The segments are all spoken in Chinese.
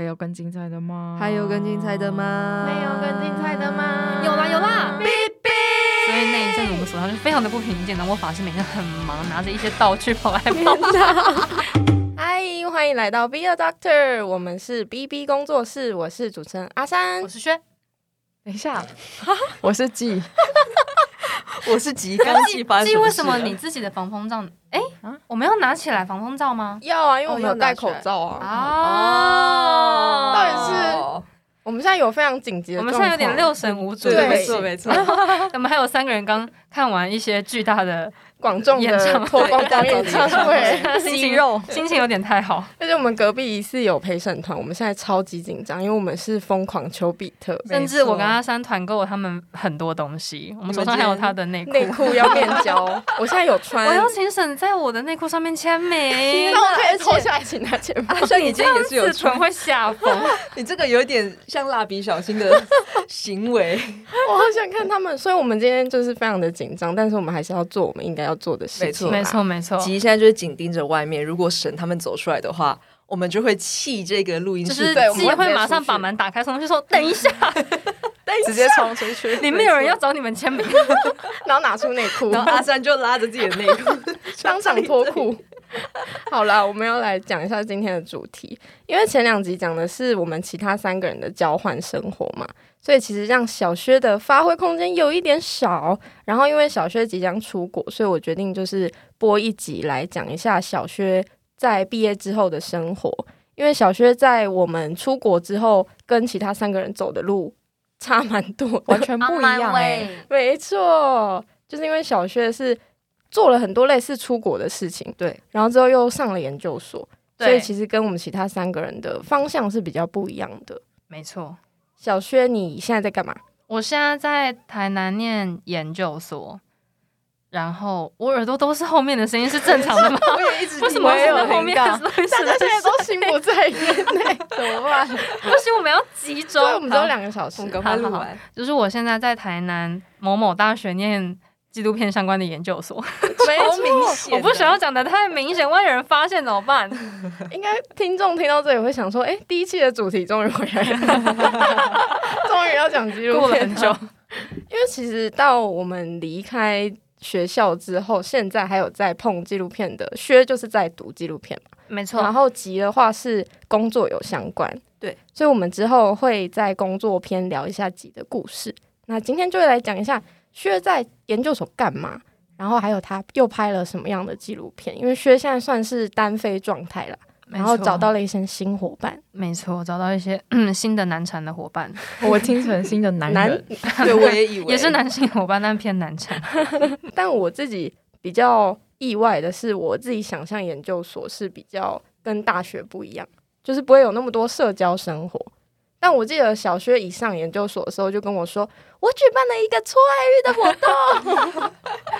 会有更精彩的吗？还有更精彩的吗？没有更精彩的吗？有啦有啦，哔哔。所以那一阵子我们手上就非常的不平静，然后我法师每天很忙，拿着一些道具跑来跑去。嗨，欢迎来到 Be a Doctor，我们是 BB 工作室，我是主持人阿三，我是轩。等一下，我是季。我是急刚季发生，为什么你自己的防风罩？哎、欸，我们要拿起来防风罩吗？要啊，因为我们有戴口罩啊。啊，到底是我们现在有非常紧急的，我们现在有点六神无主。对，没错没错。我们 还有三个人刚看完一些巨大的。广众的脱光光演唱会，心情肉心情有点太好。而且我们隔壁疑似有陪审团，我们现在超级紧张，因为我们是疯狂丘比特，甚至我跟阿三团购了他们很多东西，我们手上还有他的内裤，内裤 要变焦。我现在有穿，我要请沈在我的内裤上面签名，那我可以脱下来请他签名。阿三，你今天也是有穿，会吓疯。你这个有点像蜡笔小新的行为，我好想看他们，所以我们今天就是非常的紧张，但是我们还是要做我们应该要做的事情。没错，没错。吉现在就是紧盯着外面，如果神他们走出来的话，我们就会弃这个录音室。就是吉会马上把门打开，上去说：“等一下，等一下，直接冲出去，里面有人要找你们签名。”然后拿出内裤，然后阿三就拉着自己的内裤当场脱裤。好啦，我们要来讲一下今天的主题，因为前两集讲的是我们其他三个人的交换生活嘛。所以其实让小薛的发挥空间有一点少，然后因为小薛即将出国，所以我决定就是播一集来讲一下小薛在毕业之后的生活。因为小薛在我们出国之后，跟其他三个人走的路 差蛮多，完全不一样 哎。没错，就是因为小薛是做了很多类似出国的事情，对，然后之后又上了研究所，所以其实跟我们其他三个人的方向是比较不一样的。没错。小薛，你现在在干嘛？我现在在台南念研究所，然后我耳朵都是后面的声音，是正常的吗？我也一直 为什么有后面的声音？大家现在都心不在焉内，怎么办？不行，我们要集中。我们只有两个小时，赶快录完。就是我现在在台南某某大学念。纪录片相关的研究所，没错，我不想要讲的太明显，万一有人发现怎么办？应该听众听到这里会想说：“哎、欸，第一期的主题终于回来了，终于要讲纪录片。”过了很久，因为其实到我们离开学校之后，现在还有在碰纪录片的薛，就是在读纪录片嘛，没错。然后吉的话是工作有相关，对，所以我们之后会在工作篇聊一下吉的故事。那今天就来讲一下。薛在研究所干嘛？然后还有他又拍了什么样的纪录片？因为薛现在算是单飞状态了，然后找到了一些新伙伴。没错，找到一些嗯 新的难缠的伙伴。我听成新的男人，男 对，我也以为也是男性伙伴，但偏难缠。但我自己比较意外的是，我自己想象研究所是比较跟大学不一样，就是不会有那么多社交生活。但我记得小薛一上研究所的时候就跟我说，我举办了一个搓爱玉的活动，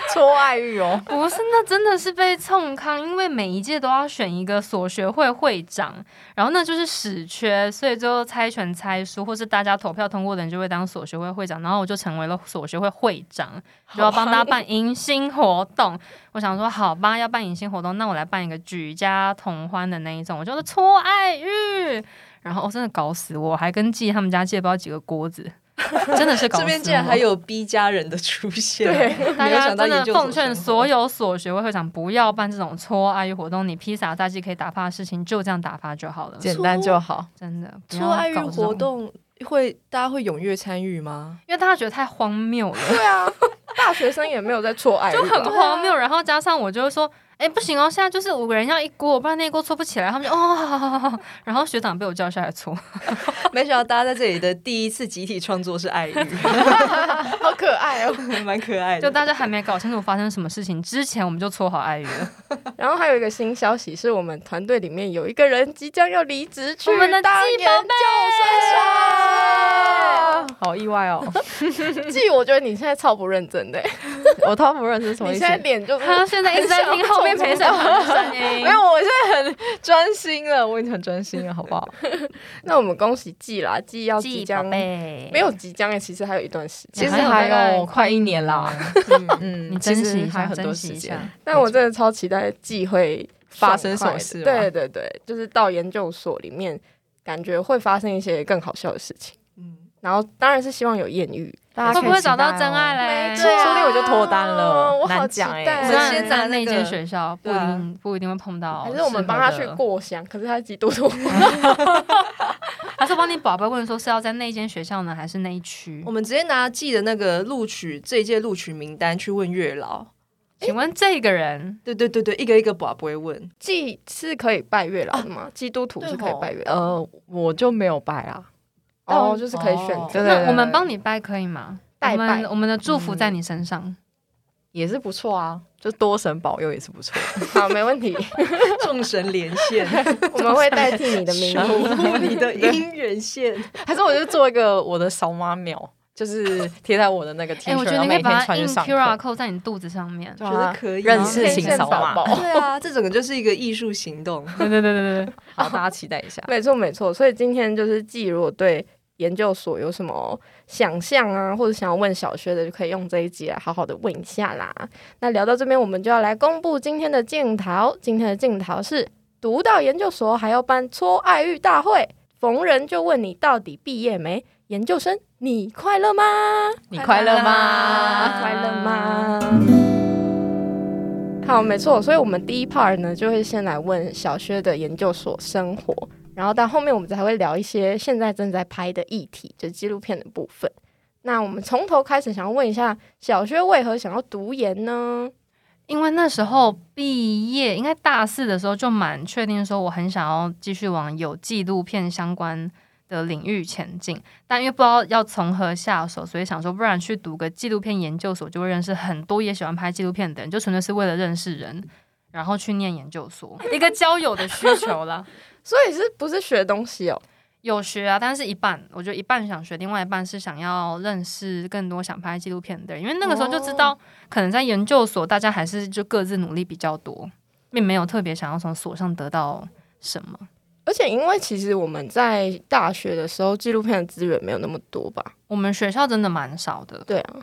搓爱玉哦，不是，那真的是被冲康，因为每一届都要选一个所学会会长，然后那就是死缺，所以最后猜拳猜输，或是大家投票通过的人就会当所学会会长，然后我就成为了所学会会长，就要帮他办迎新活动。我想说，好吧，要办迎新活动，那我来办一个举家同欢的那一种，我就是搓爱玉。然后我真的搞死我，还跟季他们家借不知道几个锅子，真的是。这边竟然还有 B 家人的出现，对，大家真的奉劝所有所学会会长不要办这种搓爱玉活动，你披萨大鸡可以打发的事情就这样打发就好了，简单就好，真的。搓爱玉活动会大家会踊跃参与吗？因为大家觉得太荒谬了。对啊，大学生也没有在搓爱玉，就很荒谬。然后加上我就是说。哎，不行哦！现在就是五个人要一锅，不然那一锅搓不起来。他们就哦，好好好好。然后学长被我叫下来搓。没想到大家在这里的第一次集体创作是爱玉，好可爱哦，蛮可爱的。就大家还没搞清楚发生什么事情之前，我们就搓好爱玉了。然后还有一个新消息是我们团队里面有一个人即将要离职去我们的当研究生，好意外哦！季，我觉得你现在超不认真的。我超不认真，什么意思？你现在脸就他现在一直在听后面。陪审团的声音，没有，我现在很专心了，我已经很专心了，好不好？那我们恭喜季啦，季要即将没有即将诶，其实还有一段时间，其实还有快一年啦。嗯，你珍惜还有很多时间。但我真的超期待季会发生什么事。对对对，就是到研究所里面感觉会发生一些更好笑的事情。嗯，然后当然是希望有艳遇，大家会不会找到真爱嘞？说不定我就脱单了，我好讲哎。期待哦我们先在在那间学校不一定不一定会碰到，可是我们帮他去，过香，可是他是基督徒。还是帮你宝贝问说是要在那间学校呢，还是那一区我？们直接拿寄的那个录取这一届录取名单去问月老。请问这个人对对对对，一个一个宝不会问。祭是可以拜月老的吗？基督徒是可以拜月老。呃，我就没有拜啦。哦，就是可以选哦择。我们帮你拜可以吗？代拜我们我们的祝福在你身上。也是不错啊，就多神保佑也是不错。好，没问题，众神连线，我们会代替你的名守义。护你的姻缘线。还是我就做一个我的扫码秒，就是贴在我的那个我恤，觉得然后每天你可以把它印穿去上 QR 课。code 在你肚子上面。觉得可以认识型扫码。对啊，这整个就是一个艺术行动。对对对对对，好，大家期待一下。没错，没错。所以今天就是，既如果对研究所有什么想象啊，或者想要问小薛的，就可以用这一集来好好的问一下啦。那聊到这边，我们就要来公布今天的镜头。今天的镜头是读到研究所还要办搓爱欲大会，逢人就问你到底毕业没？研究生，你快乐吗？你快乐吗？快乐吗？好，没错。所以，我们第一 part 呢，就会先来问小薛的研究所生活。然后到后面我们才会聊一些现在正在拍的议题，就是纪录片的部分。那我们从头开始，想要问一下小薛为何想要读研呢？因为那时候毕业，应该大四的时候就蛮确定说，我很想要继续往有纪录片相关的领域前进，但因为不知道要从何下手，所以想说，不然去读个纪录片研究所，就会认识很多也喜欢拍纪录片的人，就纯粹是为了认识人，然后去念研究所，一个交友的需求啦。所以是不是学东西哦？有学啊，但是一半，我觉得一半想学，另外一半是想要认识更多想拍纪录片的人，因为那个时候就知道，可能在研究所大家还是就各自努力比较多，并没有特别想要从所上得到什么。而且因为其实我们在大学的时候，纪录片的资源没有那么多吧？我们学校真的蛮少的，对啊，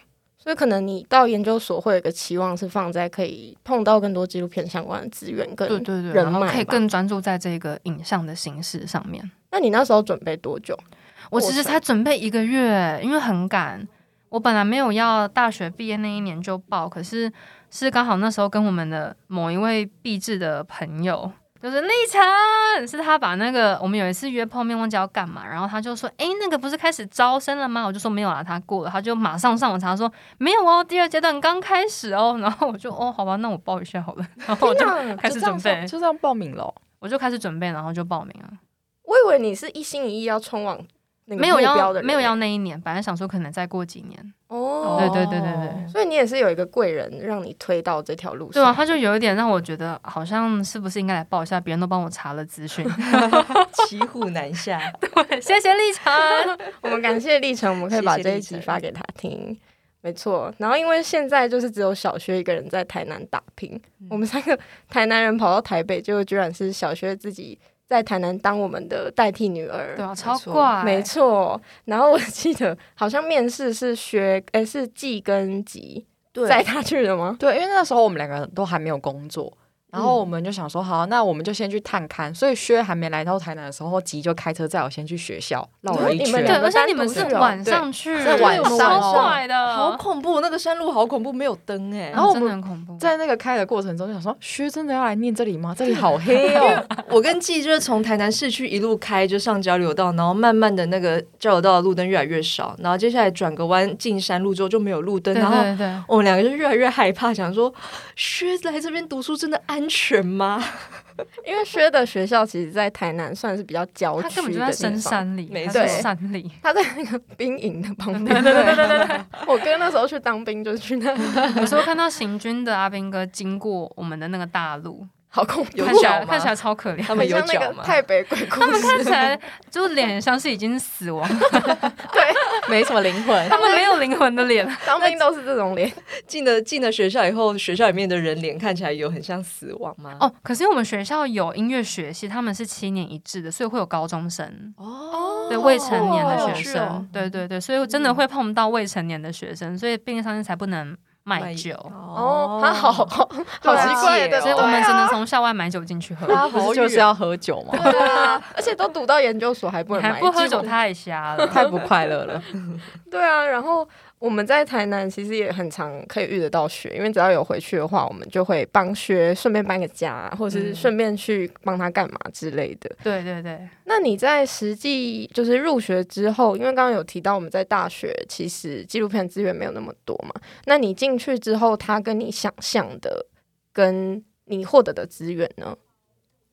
所以可能你到研究所会有个期望是放在可以碰到更多纪录片相关的资源跟对对对，人然后可以更专注在这个影像的形式上面。那你那时候准备多久？我其实才准备一个月，因为很赶。我本来没有要大学毕业那一年就报，可是是刚好那时候跟我们的某一位毕制的朋友，就是立成，是他把那个我们有一次约碰面，忘记要干嘛，然后他就说：“诶，那个不是开始招生了吗？”我就说没有啦，他过了，他就马上上网查说没有哦，第二阶段刚开始哦。然后我就哦，好吧，那我报一下好了，然后我就开始准备，就这样报名了哦。我就开始准备，然后就报名了。我以为你是一心一意要冲往那个没有目标的人要没有要那一年，本来想说可能再过几年。哦，对对对对对，所以你也是有一个贵人让你推到这条路上。对啊，他就有一点让我觉得好像是不是应该来报一下，别人都帮我查了资讯。骑虎难下，对谢谢历程。我们感谢历程，我们可以把这一集发给他听。没错，然后因为现在就是只有小薛一个人在台南打拼，我们三个台南人跑到台北，结果居然是小薛自己在台南当我们的代替女儿。对啊，超错怪。没错，然后我记得好像面试是学，哎，是季跟吉载他去的吗？对，因为那时候我们两个人都还没有工作，然后我们就想说，好，那我们就先去探勘。所以薛还没来到台南的时候，吉就开车载我先去学校绕了一圈。对，你们两个而且你们是晚上去，在晚上超怪的，好恐怖！那个山路好恐怖，没有灯哎。然后我们恐怖。在那个开的过程中，就想说，薛真的要来念这里吗？这里 好黑哦。我跟季就是从台南市区一路开，就上交流道，然后慢慢的那个交流道的路灯越来越少，然后接下来转个弯进山路之后就没有路灯，然后我们两个就越来越害怕，想说 薛来这边读书真的安全吗？因为薛的学校其实，在台南算是比较郊他区的根本就在深地方。山里，没在错山里。他在那个兵营的旁边。对对对对对对，我哥那时候去当兵就是去那里，有时候看到行军的阿兵哥经过我们的那个大路，好恐怖，有看起脚看起来超可怜。他们有脚吗？个太北鬼故事。他们看起来就是脸很像是已经死亡，对没什么灵魂。他们没有灵魂的脸。当兵都是这种脸，进了进了学校以后，学校里面的人脸看起来有很像死亡吗？哦，可是我们学校有音乐学系，他们是七年一制的，所以会有高中生，哦对未成年的学生，哦对对对，所以真的会碰到未成年的学生，所以毕业商店才不能卖酒。哦，他好 好奇怪的，所以我们只能从校外买酒进去喝。他不是就是要喝酒吗？对啊，而且都读到研究所还不能买不喝酒太瞎了，太不快乐了。对啊，然后。我们在台南其实也很常可以遇得到学，因为只要有回去的话，我们就会帮薛顺便搬个家，或者是顺便去帮他干嘛之类的。嗯。对对对。那你在实际就是入学之后，因为刚刚有提到我们在大学其实纪录片资源没有那么多嘛，那你进去之后，他跟你想象的，跟你获得的资源呢？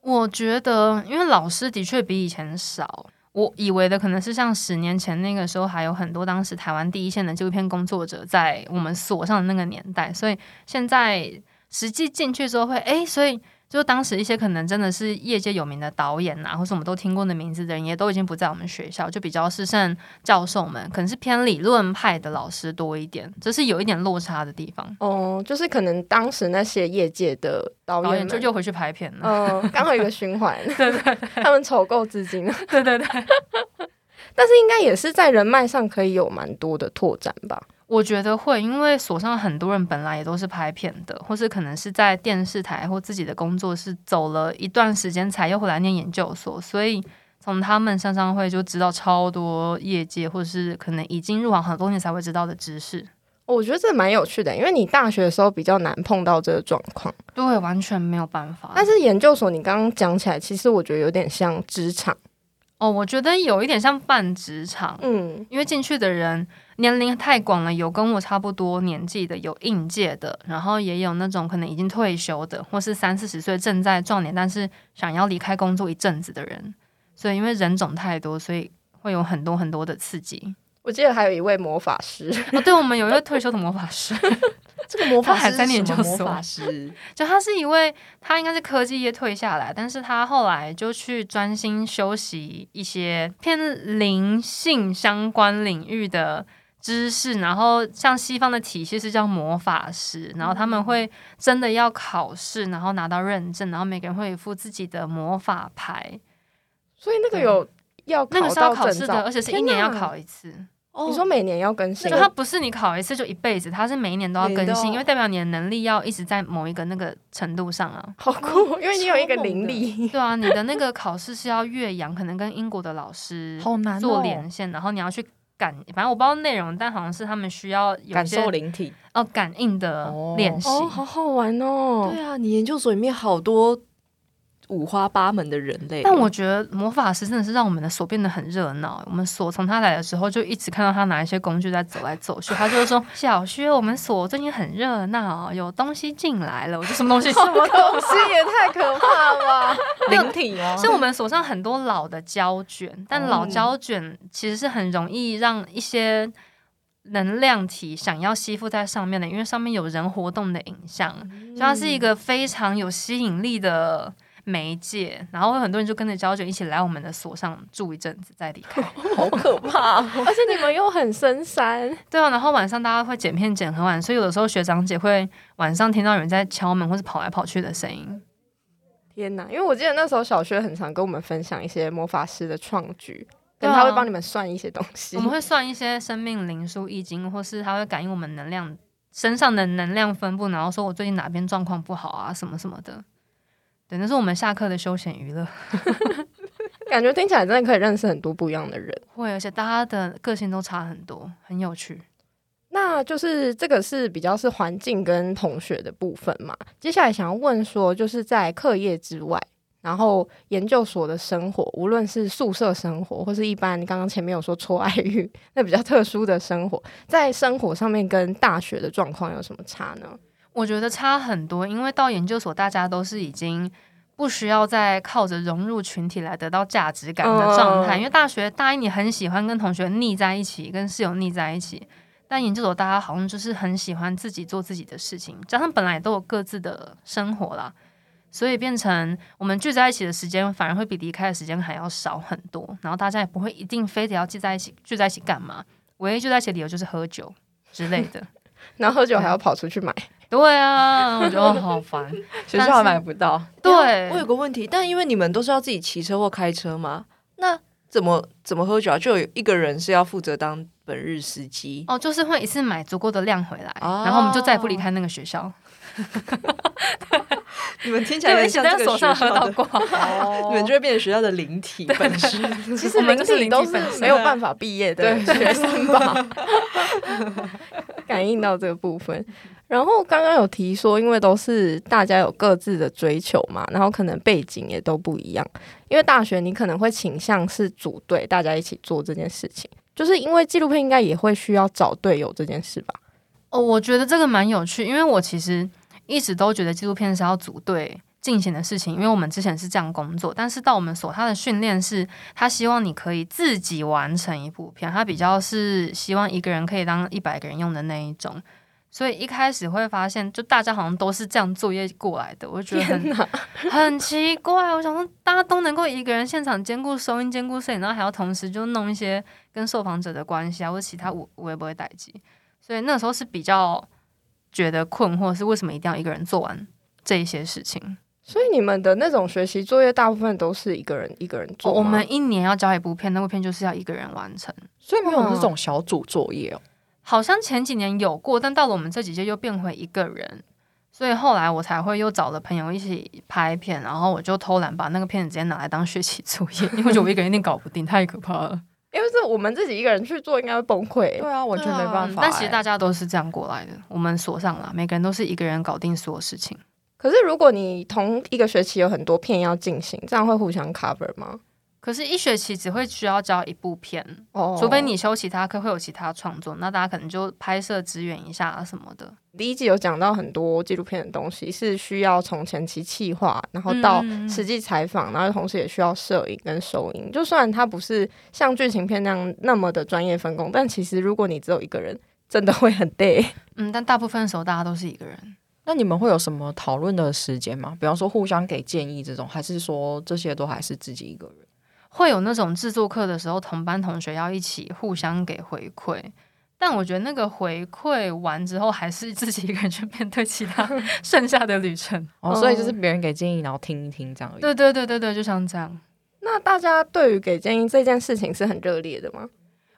我觉得，因为老师的确比以前少。我以为的可能是像十年前那个时候，还有很多当时台湾第一线的纪录片工作者在我们所上的那个年代，所以现在实际进去之后会，哎，所以。就当时一些可能真的是业界有名的导演呐、啊，或是我们都听过的名字的人，也都已经不在我们学校，就比较是剩教授们，可能是偏理论派的老师多一点，这是有一点落差的地方。哦，就是可能当时那些业界的导演，就又回去拍片了，嗯，刚好有一个循环，对，对对，他们筹够资金了，对 对对，但是应该也是在人脉上可以有蛮多的拓展吧。我觉得会，因为所上很多人本来也都是拍片的，或是可能是在电视台或自己的工作室走了一段时间才又回来念研究所，所以从他们上上会就知道超多业界或是可能已经入行很多年才会知道的知识。我觉得这蛮有趣的，因为你大学的时候比较难碰到这个状况，对，完全没有办法。但是研究所你刚刚讲起来，其实我觉得有点像职场。哦，我觉得有一点像半职场，嗯，因为进去的人年龄太广了，有跟我差不多年纪的，有应届的，然后也有那种可能已经退休的，或是三四十岁正在壮年，但是想要离开工作一阵子的人。所以因为人种太多，所以会有很多很多的刺激。我记得还有一位魔法师，哦，对，我们有一位退休的魔法师。这个魔法师还在念研究所，魔法师 就他是一位，他应该是科技业退下来，但是他后来就去专心修习一些偏灵性相关领域的知识，然后像西方的体系是叫魔法师，然后他们会真的要考试，然后拿到认证，然后每个人会有一副自己的魔法牌，所以那个有要那个是要考试的，而且是一年要考一次。你说每年要更新，就它不是你考一次就一辈子，它是每一年都要更新，因为代表你的能力要一直在某一个那个程度上啊。好酷，因为你有一个灵力。对啊，你的那个考试是要岳阳，可能跟英国的老师做连线，然后你要去感，反正我不知道内容，但好像是他们需要有感受灵体哦，感应的练习。哦，好好玩哦。对啊，你研究所里面好多。五花八门的人类，但我觉得魔法师真的是让我们的所变得很热闹。我们所从他来的时候就一直看到他拿一些工具在走来走去。他就说：“小薛，我们所最近很热闹，有东西进来了。”我说：“什么东西？什么东西也太可怕了吧！灵体哦，是我们所上很多老的胶卷，但老胶卷其实是很容易让一些能量体想要吸附在上面的，因为上面有人活动的影像，所以它是一个非常有吸引力的。”媒介，然后很多人就跟着胶卷一起来我们的所上住一阵子再离开，好可怕！而且你们又很深山，对啊。然后晚上大家会剪片剪很晚，所以有的时候学长姐会晚上听到有人在敲门或是跑来跑去的声音。天哪！因为我记得那时候小学很常跟我们分享一些魔法师的创举，跟他会帮你们算一些东西。我们会算一些生命灵数、易经，或是他会感应我们能量身上的能量分布，然后说我最近哪边状况不好啊，什么什么的。对，那是我们下课的休闲娱乐，感觉听起来真的可以认识很多不一样的人。会，而且大家的个性都差很多，很有趣。那就是这个是比较是环境跟同学的部分嘛。接下来想要问说，就是在课业之外，然后研究所的生活，无论是宿舍生活，或是一般刚刚前面有说错爱欲，那比较特殊的生活，在生活上面跟大学的状况有什么差呢？我觉得差很多，因为到研究所，大家都是已经不需要再靠着融入群体来得到价值感的状态。Oh. 因为大学大一你很喜欢跟同学腻在一起，跟室友腻在一起，但研究所大家好像就是很喜欢自己做自己的事情，加上本来都有各自的生活啦，所以变成我们聚在一起的时间反而会比离开的时间还要少很多。然后大家也不会一定非得要聚在一起，聚在一起干嘛？唯一聚在一起的理由就是喝酒之类的。然后喝酒还要跑出去买。对啊，我觉得好烦，学校还买不到。对，我有个问题，但因为你们都是要自己骑车或开车吗？那怎么怎么喝酒啊？就有一个人是要负责当本日司机哦，就是会一次买足够的量回来，哦、然后我们就再也不离开那个学校。你们听起来像在手上喝到过、你们就会变成学校的灵体本身。其实灵体都是没有办法毕业的学生吧？感应到这个部分。然后刚刚有提说，因为都是大家有各自的追求嘛，然后可能背景也都不一样。因为大学你可能会倾向是组队，大家一起做这件事情，就是因为纪录片应该也会需要找队友这件事吧？哦，我觉得这个蛮有趣，因为我其实一直都觉得纪录片是要组队进行的事情，因为我们之前是这样工作，但是到我们所他的训练是，他希望你可以自己完成一部片，他比较是希望一个人可以当一百个人用的那一种。所以一开始会发现，就大家好像都是这样作业过来的，我觉得很 很奇怪。我想说，大家都能够一个人现场兼顾收音、兼顾摄影，然后还要同时就弄一些跟受访者的关系啊，或者其他我我也不会待机。所以那时候是比较觉得困惑，是为什么一定要一个人做完这一些事情？所以你们的那种学习作业，大部分都是一个人一个人做。我们一年要交一部片，那部片就是要一个人完成，所以没有那种小组作业哦。好像前几年有过，但到了我们这几届又变回一个人，所以后来我才会又找了朋友一起拍片，然后我就偷懒把那个片子直接拿来当学期作业，因为我觉得我一个人一定搞不定，太可怕了。因为是我们自己一个人去做，应该会崩溃。对啊，完全没办法、欸。但其实大家都是这样过来的，我们锁上了，每个人都是一个人搞定所有事情。可是如果你同一个学期有很多片要进行，这样会互相 cover 吗？可是，一学期只会需要教一部片，oh. 除非你修其他课会有其他创作，那大家可能就拍摄支援一下啊什么的。第一季有讲到很多纪录片的东西，是需要从前期企划，然后到实际采访，嗯、然后同时也需要摄影跟收音。就算它不是像剧情片那样那么的专业分工，但其实如果你只有一个人，真的会很累。嗯，但大部分的时候大家都是一个人。那你们会有什么讨论的时间吗？比方说互相给建议这种，还是说这些都还是自己一个人？会有那种制作课的时候，同班同学要一起互相给回馈，但我觉得那个回馈完之后，还是自己一个人去面对其他 剩下的旅程。哦，所以就是别人给建议，然后听一听这样。对对对对对，就像这样。那大家对于给建议这件事情是很热烈的吗？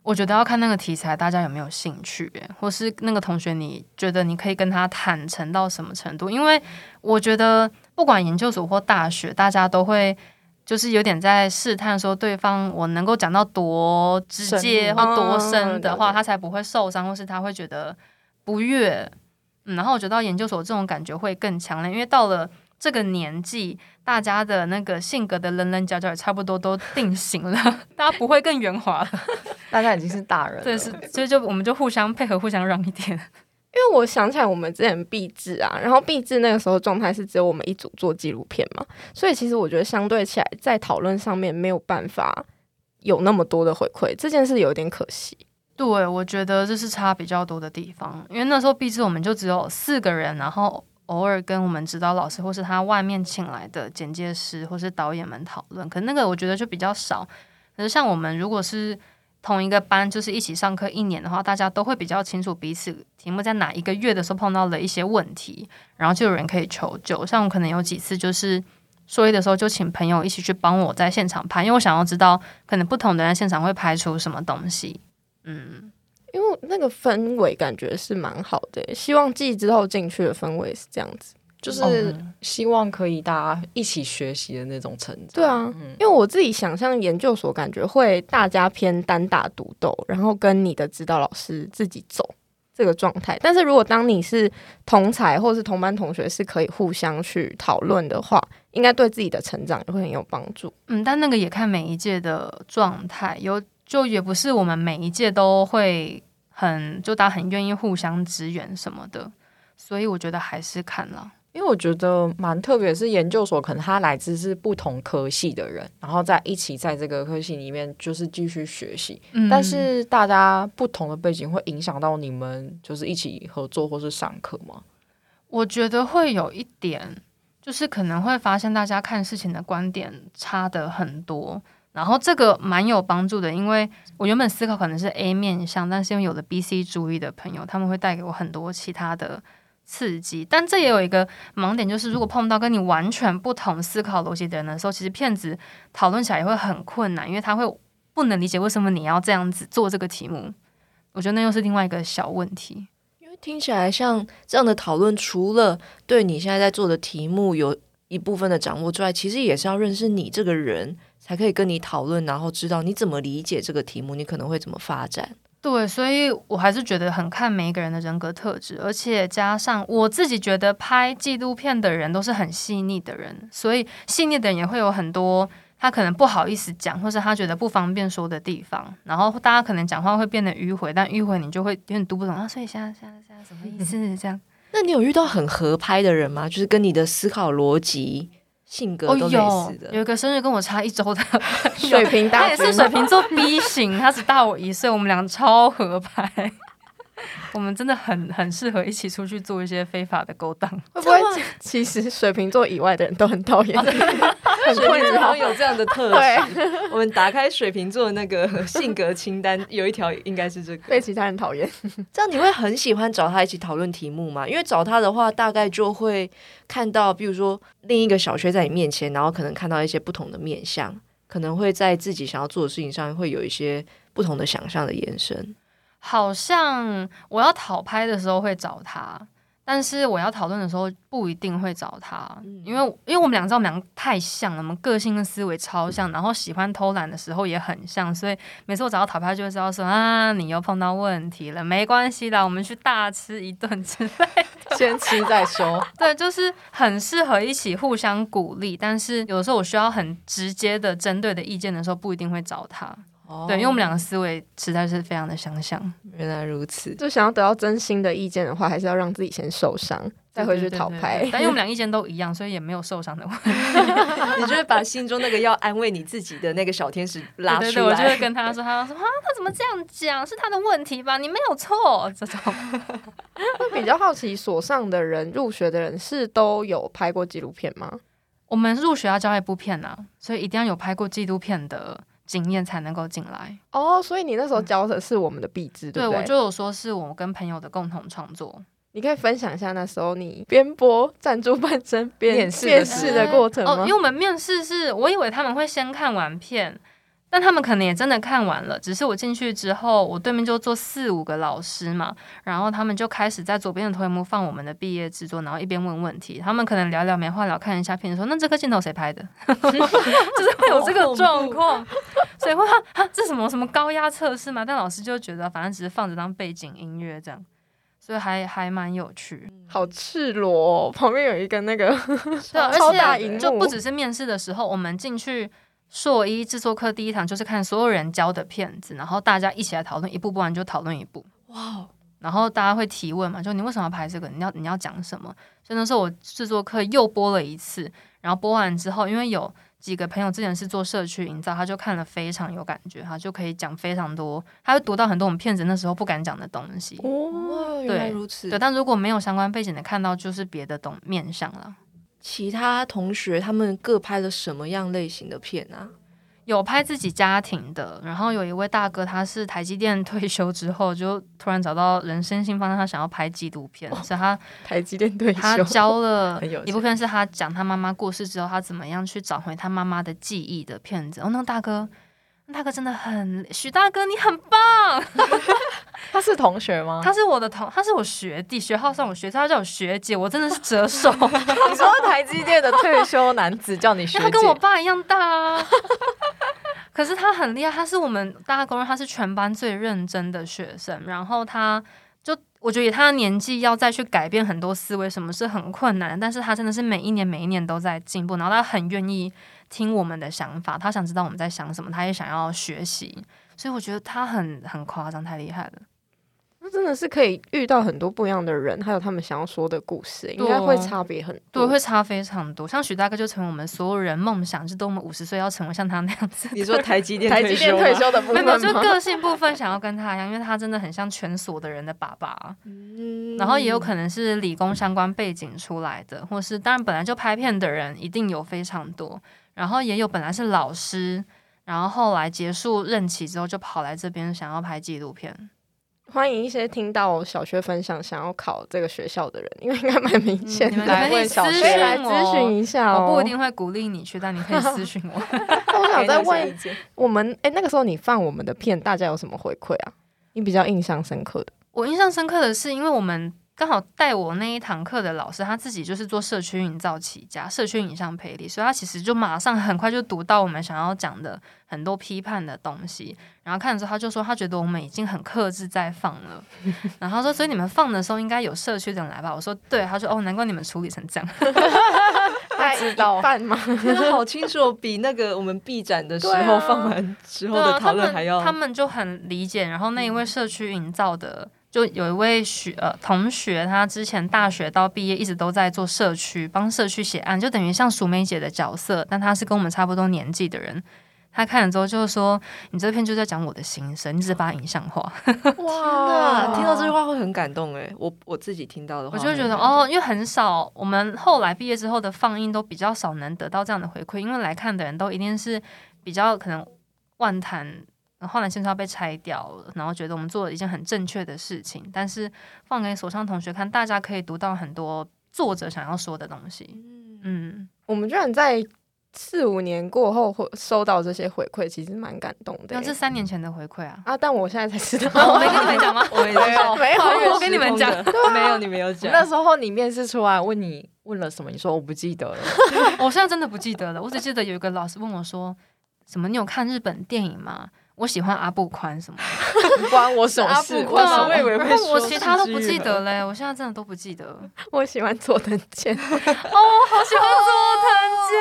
我觉得要看那个题材，大家有没有兴趣，或是那个同学，你觉得你可以跟他坦诚到什么程度？因为我觉得不管研究所或大学，大家都会。就是有点在试探，说对方我能够讲到多直接或多深的话，他才不会受伤，或是他会觉得不悦。嗯，然后我觉得到研究所这种感觉会更强烈，因为到了这个年纪，大家的那个性格的棱棱角角也差不多都定型了，大家不会更圆滑了，大家已经是大人了。对，是，所以就我们就互相配合，互相让一点。因为我想起来，我们之前毕制啊，然后毕制那个时候状态是只有我们一组做纪录片嘛，所以其实我觉得相对起来，在讨论上面没有办法有那么多的回馈，这件事有点可惜。对，我觉得这是差比较多的地方，因为那时候毕制我们就只有四个人，然后偶尔跟我们指导老师或是他外面请来的剪接师或是导演们讨论，可那个我觉得就比较少。可是像我们如果是同一个班就是一起上课一年的话，大家都会比较清楚彼此题目在哪一个月的时候碰到了一些问题，然后就有人可以求救。像我可能有几次就是硕一的时候就请朋友一起去帮我在现场拍，因为我想要知道可能不同的人现场会拍出什么东西。嗯，因为那个氛围感觉是蛮好的，希望季之后进去的氛围是这样子。就是希望可以大家一起学习的那种成长。对啊，嗯、因为我自己想象研究所感觉会大家偏单打独斗，然后跟你的指导老师自己走这个状态。但是如果当你是同才或是同班同学，是可以互相去讨论的话，应该对自己的成长也会很有帮助。嗯，但那个也看每一届的状态，有就也不是我们每一届都会很就大家很愿意互相支援什么的，所以我觉得还是看了。因为我觉得蛮特别，是研究所可能他来自是不同科系的人，然后在一起在这个科系里面就是继续学习。嗯，但是大家不同的背景会影响到你们就是一起合作或是上课吗？我觉得会有一点，就是可能会发现大家看事情的观点差的很多，然后这个蛮有帮助的，因为我原本思考可能是 A 面向，但是因为有了 B、C 主义的朋友，他们会带给我很多其他的。刺激，但这也有一个盲点，就是如果碰到跟你完全不同思考逻辑的人的时候，其实骗子讨论起来也会很困难，因为他会不能理解为什么你要这样子做这个题目。我觉得那又是另外一个小问题。因为听起来像这样的讨论，除了对你现在在做的题目有一部分的掌握之外，其实也是要认识你这个人，才可以跟你讨论，然后知道你怎么理解这个题目，你可能会怎么发展。对，所以我还是觉得很看每一个人的人格特质，而且加上我自己觉得拍纪录片的人都是很细腻的人，所以细腻的人也会有很多。他可能不好意思讲，或是他觉得不方便说的地方，然后大家可能讲话会变得迂回，但迂回你就会有点读不懂啊。所以现在现在现在什么意思？这样？那你有遇到很合拍的人吗？就是跟你的思考逻辑、性格都类似的。哦，有，有一个生日跟我差一周的 水瓶大，他也是水瓶座 B 型，他只大我一岁，我们俩超合拍。我们真的很很适合一起出去做一些非法的勾当。会不会其实水瓶座以外的人都很讨厌？水瓶座有这样的特质。我们打开水瓶座的那个性格清单，有一条应该是这个，被其他人讨厌。这样你会很喜欢找他一起讨论题目吗？因为找他的话，大概就会看到，比如说另一个小薛在你面前，然后可能看到一些不同的面相，可能会在自己想要做的事情上会有一些不同的想象的延伸。好像我要讨拍的时候会找他，但是我要讨论的时候不一定会找他，因为因为我们俩知道我们俩太像了，我们个性跟思维超像，然后喜欢偷懒的时候也很像，所以每次我找到讨拍就会知道说啊，你又碰到问题了，没关系的，我们去大吃一顿之类的，先吃再说。对，就是很适合一起互相鼓励，但是有的时候我需要很直接的针对的意见的时候，不一定会找他。Oh, 对，因为我们两个思维实在是非常的相像。原来如此，就想要得到真心的意见的话，还是要让自己先受伤，再回去讨拍。但因为我们俩意见都一样，所以也没有受伤的问题。你就会把心中那个要安慰你自己的那个小天使拉出来。对，对，对，我就会跟他说：“他说啊，他怎么这样讲？是他的问题吧？你没有错。”这种。我比较好奇，所上的人入学的人是都有拍过纪录片吗？我们入学要交一部片啊，所以一定要有拍过纪录片的。经验才能够进来哦，所以你那时候教的是我们的壁纸，对不对？对，我就有说是我跟朋友的共同创作。你可以分享一下那时候你边播赞助半身边面试的过程吗？哦，因为我们面试是我以为他们会先看完片。但他们可能也真的看完了，只是我进去之后，我对面就坐四五个老师嘛，然后他们就开始在左边的投影幕放我们的毕业制作，然后一边问问题。他们可能聊聊没话聊，看一下片子说：“那这个镜头谁拍的？” 就是会有这个状况，所以会哈哈，这什么什么高压测试嘛？但老师就觉得反正只是放着当背景音乐这样，所以还还蛮有趣。好赤裸哦，旁边有一个那个对，超大萤幕，就不只是面试的时候，我们进去。硕一制作课第一堂就是看所有人教的片子，然后大家一起来讨论，一部播完就讨论一部。哇！然后大家会提问嘛，就你为什么要拍这个？你要你要讲什么？所以那时候我制作课又播了一次，然后播完之后，因为有几个朋友之前是做社区营造，他就看了非常有感觉，他就可以讲非常多，他会读到很多我们片子那时候不敢讲的东西。哦，原来如此。对，但如果没有相关背景的看到，就是别的懂面向了。其他同学他们各拍了什么样类型的片啊？有拍自己家庭的，然后有一位大哥，他是台积电退休之后，就突然找到人生新方向，他想要拍纪录片，所以他台积电退休，他教了 一部分是他讲他妈妈过世之后，他怎么样去找回他妈妈的记忆的片子。哦，那个大哥。大哥真的很，许大哥你很棒。他是同学吗？他是我的同，他是我学弟，学号上我学，他叫我学姐，我真的是折寿。你说台积电的退休男子叫你学姐，他跟我爸一样大啊。可是他很厉害，他是我们大家公认他是全班最认真的学生。然后他就我觉得以他的年纪要再去改变很多思维，什么是很困难。但是他真的是每一年每一年都在进步，然后他很愿意。听我们的想法，他想知道我们在想什么，他也想要学习，所以我觉得他很很夸张，太厉害了。那真的是可以遇到很多不一样的人，还有他们想要说的故事，应该会差别很多，对，会差非常多。像许大哥就成为我们所有人梦想，就等我们五十岁要成为像他那样子。你说台积电台积电退休的部分吗？没有，就个性部分想要跟他一样，因为他真的很像全所的人的爸爸。嗯，然后也有可能是理工相关背景出来的，或是当然本来就拍片的人一定有非常多。然后也有本来是老师，然后后来结束任期之后就跑来这边想要拍纪录片。欢迎一些听到小学分享想要考这个学校的人，因为应该蛮明显的。来问小薛，来咨询一下哦。我不一定会鼓励你去，但你可以咨询我。我我想再问，我们哎、欸，那个时候你放我们的片，大家有什么回馈啊？你比较印象深刻的？我印象深刻的是，因为我们。刚好带我那一堂课的老师，他自己就是做社区营造起家，社区影像培力，所以他其实就马上很快就读到我们想要讲的很多批判的东西。然后看的时候，他就说他觉得我们已经很克制在放了。然后他说，所以你们放的时候应该有社区的人来吧？我说对。他说哦，难怪你们处理成这样。他知道办吗？好清楚，比那个我们闭展的时候放完之后的讨论还要、啊。他们就很理解。然后那一位社区营造的。就有一位学呃同学，他之前大学到毕业一直都在做社区，帮社区写案，就等于像淑梅姐的角色，但他是跟我们差不多年纪的人。他看了之后就是说：“你这篇就在讲我的心声，你只是把它影像化。”哇，听到这句话会很感动诶。我我自己听到的话，我就觉得哦，因为很少，我们后来毕业之后的放映都比较少能得到这样的回馈，因为来看的人都一定是比较可能万谈。后来现在要被拆掉了，然后觉得我们做了一件很正确的事情，但是放给所上同学看，大家可以读到很多作者想要说的东西。嗯，我们居然在四五年过后会收到这些回馈，其实蛮感动的。那是三年前的回馈啊！啊，但我现在才知道，我没跟你们讲吗？我没有，没有，我跟你们讲，没有，你没有讲。那时候你面试出来问你问了什么？你说我不记得了，我现在真的不记得了。我只记得有一个老师问我说：“什么？你有看日本电影吗？”我喜欢阿布宽什么？不 关我什么事。阿布宽，我以为会说。我其他都不记得嘞，我现在真的都不记得。我喜欢佐藤健。哦，好喜欢佐藤健。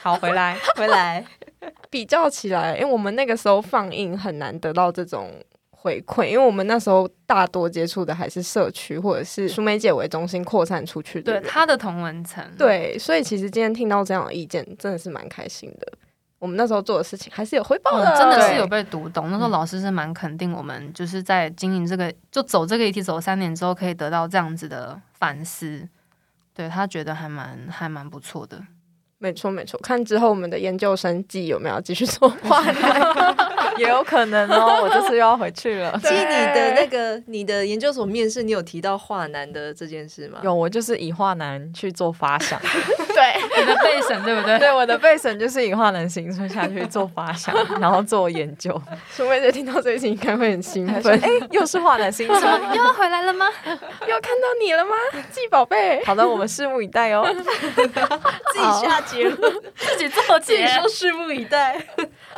好，回来，回来。比较起来，因为我们那个时候放映很难得到这种。回馈，因为我们那时候大多接触的还是社区或者是淑美姐为中心扩散出去的，对他的同文层，对，所以其实今天听到这样的意见，真的是蛮开心的。我们那时候做的事情还是有回报的，嗯、真的是有被读懂。那时候老师是蛮肯定我们，就是在经营这个，就走这个议题走三年之后，可以得到这样子的反思，对他觉得还蛮还蛮不错的。没错没错，看之后我们的研究生季有没有继续做画男，也有可能哦。我这次又要回去了。记你的那个你的研究所面试，你有提到华男的这件事吗？有，我就是以华男去做发想。对，你的备审对不对？对，我的备审就是以画男形式下去做发想，然后做研究。苏美姐听到这一集应该会很兴奋。哎，又是华男形式，又要回来了吗？又看到你了吗？季宝贝。好的，我们拭目以待哦。自己下。结论 自己做结，自己说拭目以待，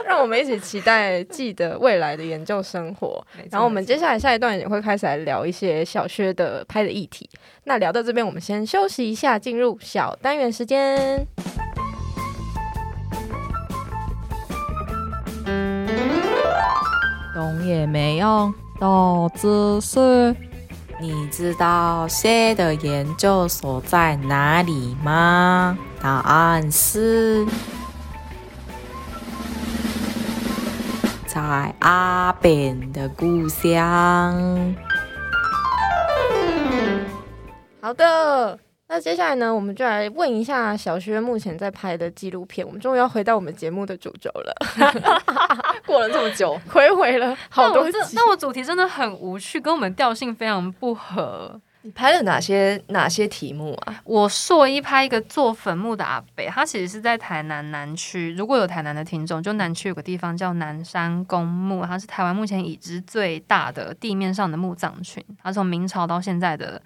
让我们一起期待季的未来的研究生活。然后我们接下来下一段也会开始来聊一些小薛的拍的议题。那聊到这边，我们先休息一下，进入小单元时间。懂也没用，懂知识。你知道薛的研究所在哪里吗？答案是在阿扁的故乡。好的。那接下来呢，我们就来问一下小薛目前在拍的纪录片。我们终于要回到我们节目的主轴了，过了这么久，回回了好多集。那我主题真的很无趣，跟我们调性非常不合。你拍了哪些哪些题目啊？我硕一拍一个做坟墓的阿伯，他其实是在台南南区。如果有台南的听众，就南区有个地方叫南山公墓，它是台湾目前已知最大的地面上的墓葬群。它从明朝到现在的。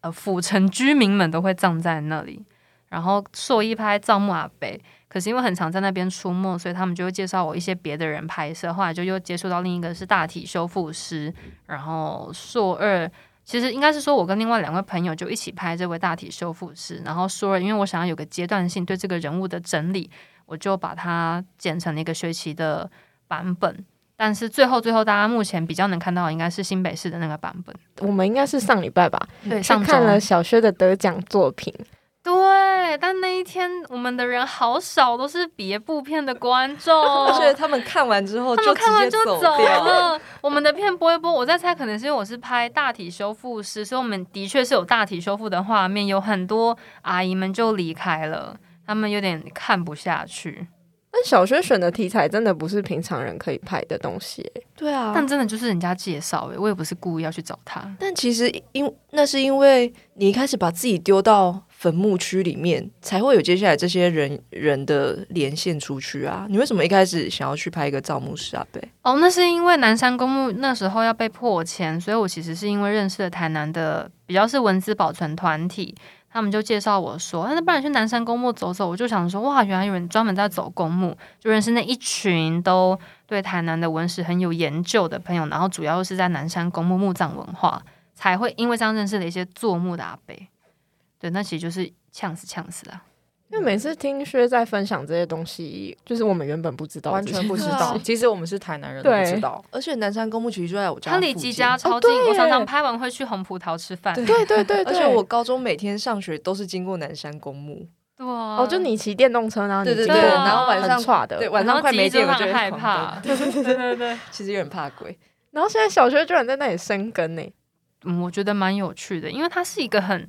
呃，府城居民们都会葬在那里。然后硕一拍葬墓阿伯，可是因为很常在那边出没，所以他们就会介绍我一些别的人拍摄。后来就又接触到另一个是大体修复师。然后硕二其实应该是说我跟另外两位朋友就一起拍这位大体修复师。然后说了因为我想要有个阶段性对这个人物的整理，我就把它剪成了一个学期的版本。但是最后最后，大家目前比较能看到的应该是新北市的那个版本。我们应该是上礼拜吧？对，上看了小薛的得奖作品。对，但那一天我们的人好少，都是别部片的观众，而且他们看完之后就直接走掉了。我们的片播一播，我在猜，可能是因为我是拍大体修复师，所以我们的确是有大体修复的画面，有很多阿姨们就离开了，他们有点看不下去。但小薛选的题材真的不是平常人可以拍的东西，对啊，但真的就是人家介绍，诶，我也不是故意要去找他。但其实因那是因为你一开始把自己丢到坟墓区里面，才会有接下来这些人人的连线出去啊！你为什么一开始想要去拍一个造墓师阿伯？哦，那是因为南山公墓那时候要被破迁，所以我其实是因为认识了台南的比较是文字保存团体，他们就介绍我说，那不然去南山公墓走走。我就想说，哇，原来有人专门在走公墓，就认识那一群都对台南的文史很有研究的朋友，然后主要是在南山公墓墓葬文化，才会因为这样认识了一些做墓的阿伯。对，那其实就是呛死呛死了！因为每次听薛在分享这些东西，就是我们原本不知道，完全不知道。其实我们是台南人，对都不知道。而且南山公墓其实就在我家，它离吉家超近，我常常拍完会去红葡萄吃饭。对对对对，而且我高中每天上学都是经过南山公墓。对哦，就你骑电动车，然后 对对对，然后晚上跨的，对晚上快没电，我就害怕。对对对对，其实有点怕鬼。然后现在小学居然在那里生根呢，嗯，我觉得蛮有趣的，因为它是一个很。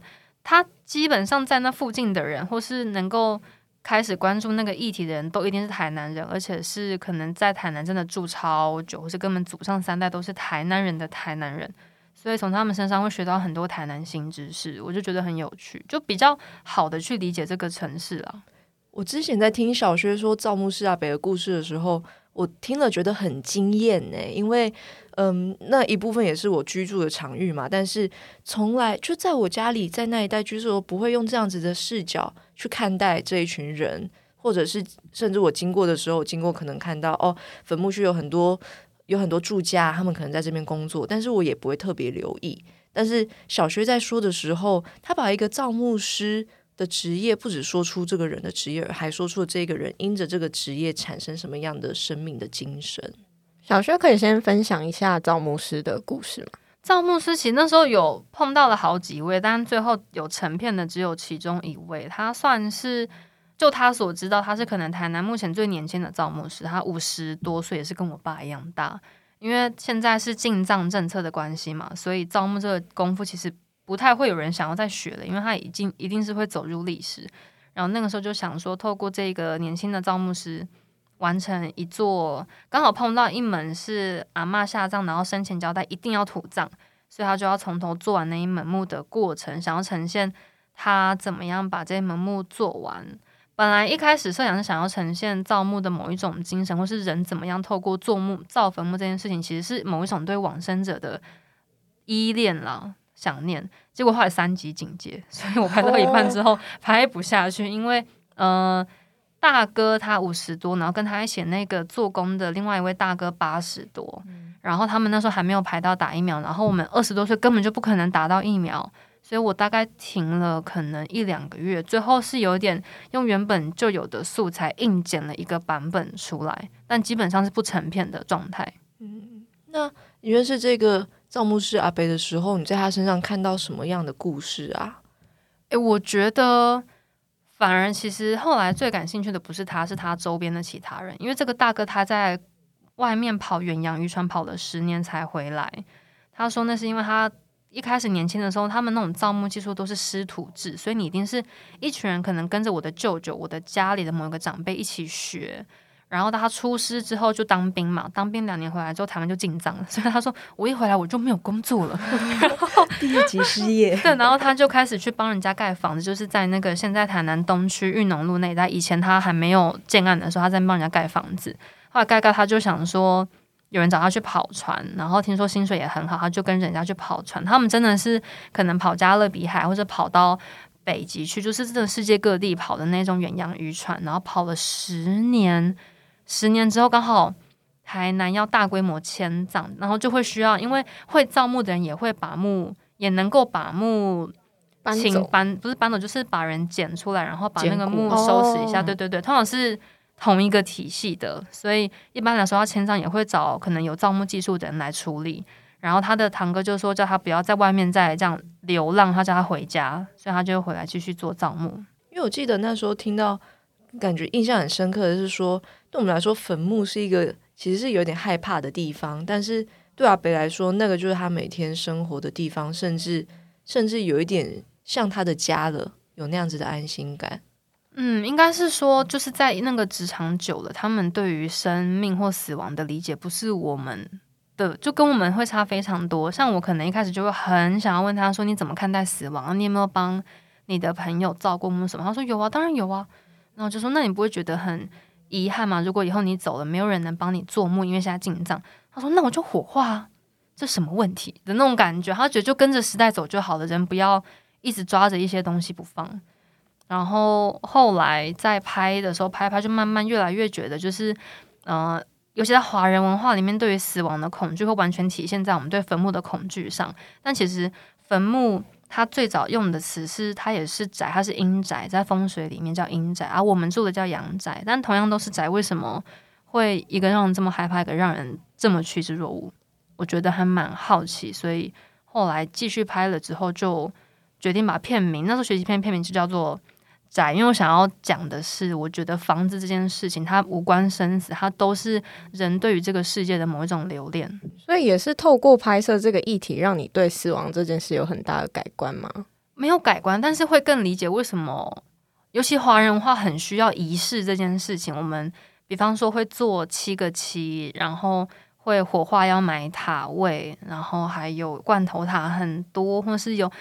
他基本上在那附近的人，或是能够开始关注那个议题的人，都一定是台南人，而且是可能在台南真的住超久，或是根本祖上三代都是台南人的台南人，所以从他们身上会学到很多台南新知识，我就觉得很有趣，就比较好的去理解这个城市啊。我之前在听小薛说造墓师阿北的故事的时候，我听了觉得很惊艳呢，因为。嗯，那一部分也是我居住的场域嘛，但是从来就在我家里，在那一带居住，我不会用这样子的视角去看待这一群人，或者是甚至我经过的时候，经过可能看到哦，坟墓区有很多有很多住家，他们可能在这边工作，但是我也不会特别留意。但是小薛在说的时候，他把一个造墓师的职业，不止说出这个人的职业，还说出了这个人因着这个职业产生什么样的生命的精神。小薛可以先分享一下造牧师的故事吗？造牧师其实那时候有碰到了好几位，但最后有成片的只有其中一位。他算是就他所知道，他是可能台南目前最年轻的造牧师。他五十多岁，也是跟我爸一样大。因为现在是进藏政策的关系嘛，所以造墓这个功夫其实不太会有人想要再学了，因为他已经一定是会走入历史。然后那个时候就想说，透过这个年轻的造墓师。完成一座，刚好碰到一门是阿嬷下葬，然后生前交代一定要土葬，所以他就要从头做完那一门墓的过程，想要呈现他怎么样把这一门墓做完。本来一开始设想是想要呈现造墓的某一种精神，或是人怎么样透过做墓造坟墓这件事情，其实是某一种对往生者的依恋了、想念。结果后来三级警戒，所以我拍到一半之后拍不下去，因为嗯。呃大哥他五十多，然后跟他一起那个做工的另外一位大哥八十多，嗯，然后他们那时候还没有排到打疫苗，然后我们二十多岁根本就不可能打到疫苗，所以我大概停了可能一两个月，最后是有点用原本就有的素材硬剪了一个版本出来，但基本上是不成片的状态。嗯，那你认识这个造墓师阿北的时候，你在他身上看到什么样的故事啊？诶，我觉得。反而，其实后来最感兴趣的不是他，是他周边的其他人。因为这个大哥他在外面跑远洋渔船跑了十年才回来。他说那是因为他一开始年轻的时候，他们那种造墓技术都是师徒制，所以你一定是一群人，可能跟着我的舅舅、我的家里的某一个长辈一起学。然后他出师之后就当兵嘛，当兵两年回来之后，台湾就进藏了。所以他说我一回来我就没有工作了，然 后第一级失业。对，然后他就开始去帮人家盖房子，就是在那个现在台南东区裕农路那一带。以前他还没有建案的时候，他在帮人家盖房子。后来盖盖，他就想说有人找他去跑船，然后听说薪水也很好，他就跟人家去跑船。他们真的是可能跑加勒比海或者跑到北极去，就是这个世界各地跑的那种远洋渔船，然后跑了十年。十年之后，刚好台南要大规模迁葬，然后就会需要，因为会造墓的人也会把墓，也能够把墓搬走，搬不是搬走，就是把人捡出来，然后把那个墓收拾一下。对对对，通常是同一个体系的，所以一般来说，要迁葬也会找可能有造墓技术的人来处理。然后他的堂哥就说，叫他不要在外面再这样流浪，他叫他回家，所以他就回来继续做造墓。因为我记得那时候听到。感觉印象很深刻的是说，对我们来说，坟墓是一个其实是有点害怕的地方，但是对阿北来说，那个就是他每天生活的地方，甚至甚至有一点像他的家了，有那样子的安心感。嗯，应该是说，就是在那个职场久了，他们对于生命或死亡的理解不是我们的，就跟我们会差非常多。像我可能一开始就会很想要问他说：“你怎么看待死亡？你有没有帮？”你的朋友照过墓什么？他说有啊，当然有啊。然后就说那你不会觉得很遗憾吗？如果以后你走了，没有人能帮你做墓，因为现在进葬。他说那我就火化啊，这什么问题的那种感觉？他觉得就跟着时代走就好了，人不要一直抓着一些东西不放。然后后来在拍的时候，拍拍就慢慢越来越觉得就是，呃。尤其在华人文化里面，对于死亡的恐惧会完全体现在我们对坟墓的恐惧上。但其实坟墓他最早用的词是，他也是宅，他是阴宅，在风水里面叫阴宅，而、我们住的叫阳宅。但同样都是宅，为什么会一个让人这么害怕，一个让人这么趋之若鹜？我觉得还蛮好奇，所以后来继续拍了之后，就决定把片名，那时候学习片片名就叫做。宅，因为我想要讲的是，我觉得房子这件事情，它无关生死，它都是人对于这个世界的某一种留恋。所以也是透过拍摄这个议题，让你对死亡这件事有很大的改观吗？没有改观，但是会更理解为什么，尤其华人文化很需要仪式这件事情。我们比方说会做七个七，然后会火化要买塔位，然后还有罐头塔很多，或是有。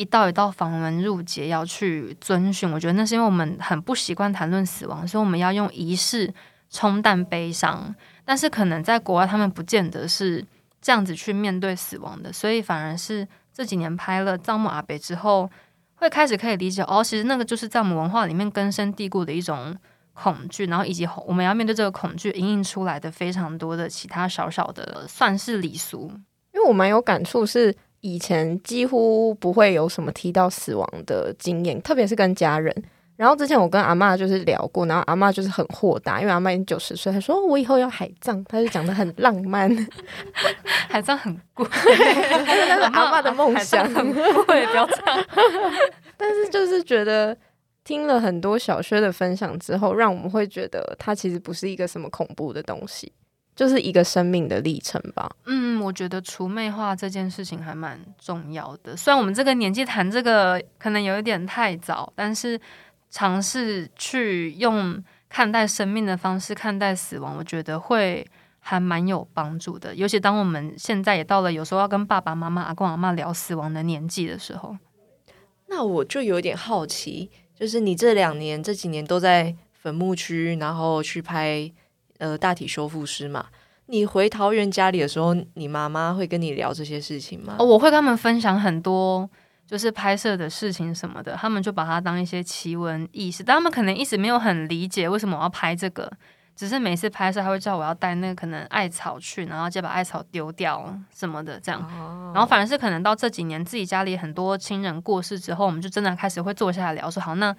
一道一道房门入节要去遵循，我觉得那是因为我们很不习惯谈论死亡，所以我们要用仪式冲淡悲伤。但是可能在国外，他们不见得是这样子去面对死亡的，所以反而是这几年拍了《葬墓阿北》之后，会开始可以理解哦，其实那个就是在我们文化里面根深蒂固的一种恐惧，然后以及我们要面对这个恐惧，映映出来的非常多的其他小小的算是礼俗。因为我蛮有感触是。以前几乎不会有什么提到死亡的经验，特别是跟家人。然后之前我跟阿嬷就是聊过，然后阿嬷就是很豁达，因为阿嬷已经九十岁，她说我以后要海葬，她就讲的很浪漫。海葬很贵，但是阿嬷的梦想，很贵，不要这样。但是就是觉得听了很多小薛的分享之后，让我们会觉得它其实不是一个什么恐怖的东西。就是一个生命的历程吧。嗯，我觉得除魅化这件事情还蛮重要的。虽然我们这个年纪谈这个可能有一点太早，但是尝试去用看待生命的方式看待死亡，我觉得会还蛮有帮助的。尤其当我们现在也到了有时候要跟爸爸妈妈、阿公阿妈聊死亡的年纪的时候，那我就有点好奇，就是你这两年这几年都在坟墓区，然后去拍。呃，大体修复师嘛，你回桃园家里的时候，你妈妈会跟你聊这些事情吗？哦，我会跟他们分享很多，就是拍摄的事情什么的，他们就把它当一些奇闻异事，但他们可能一直没有很理解为什么我要拍这个。只是每次拍摄，他会叫我要带那个可能艾草去，然后就把艾草丢掉什么的，这样。然后反而是可能到这几年，自己家里很多亲人过世之后，我们就真的开始会坐下来聊，说好，那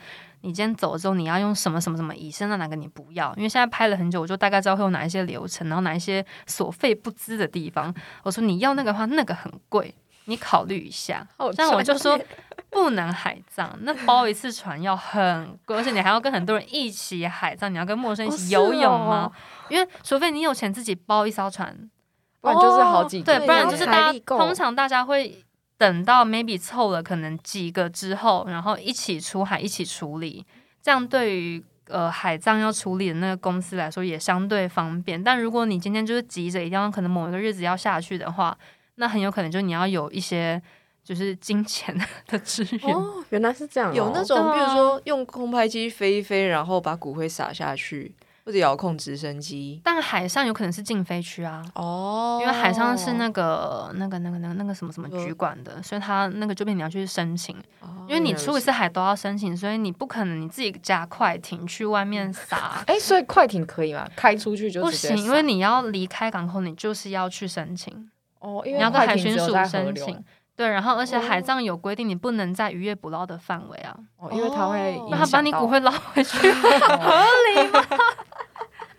你今天走了之后，你要用什么什么什么仪式，那哪个你不要？因为现在拍了很久，我就大概知道会有哪一些流程，然后哪一些所费不貲的地方。我说你要那个的话，那个很贵。你考虑一下，但我就说 不能海葬，那包一次船要很贵，而且你还要跟很多人一起海葬，你要跟陌生人一起游泳吗？哦。哦、因为除非你有钱自己包一艘船，不然就是好几个，对，不然就是大家通常大家会等到 maybe 凑了可能几个之后，然后一起出海一起处理，这样对于呃海葬要处理的那个公司来说也相对方便。但如果你今天就是急着一定要可能某一个日子要下去的话，那很有可能就你要有一些就是金钱的资源哦，原来是这样、哦，有那种比如说用空拍机飞一飞，然后把骨灰撒下去，或者遥控直升机。但海上有可能是禁飞区啊，哦，因为海上是那个那个那个那个那个什么什么局管的，所以他那个这边你要去申请，哦、因为你出一次海都要申请，所以你不可能你自己加快艇去外面 撒。哎，所以快艇可以吗？开出去就不行，因为你要离开港口，你就是要去申请。哦，因为你要跟海巡署申请，对，然后而且海葬有规定，你不能在渔业捕捞的范围啊，哦，因为他会，那他把你骨灰捞回去，合理吗？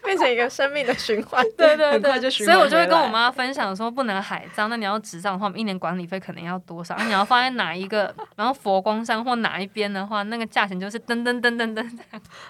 变成一个生命的循环，对 对对，所以我就会跟我妈分享说，不能海葬，那你要执葬的话，我们一年管理费可能要多少？那你要放在哪一个，然后佛光山或哪一边的话，那个价钱就是噔噔噔噔噔。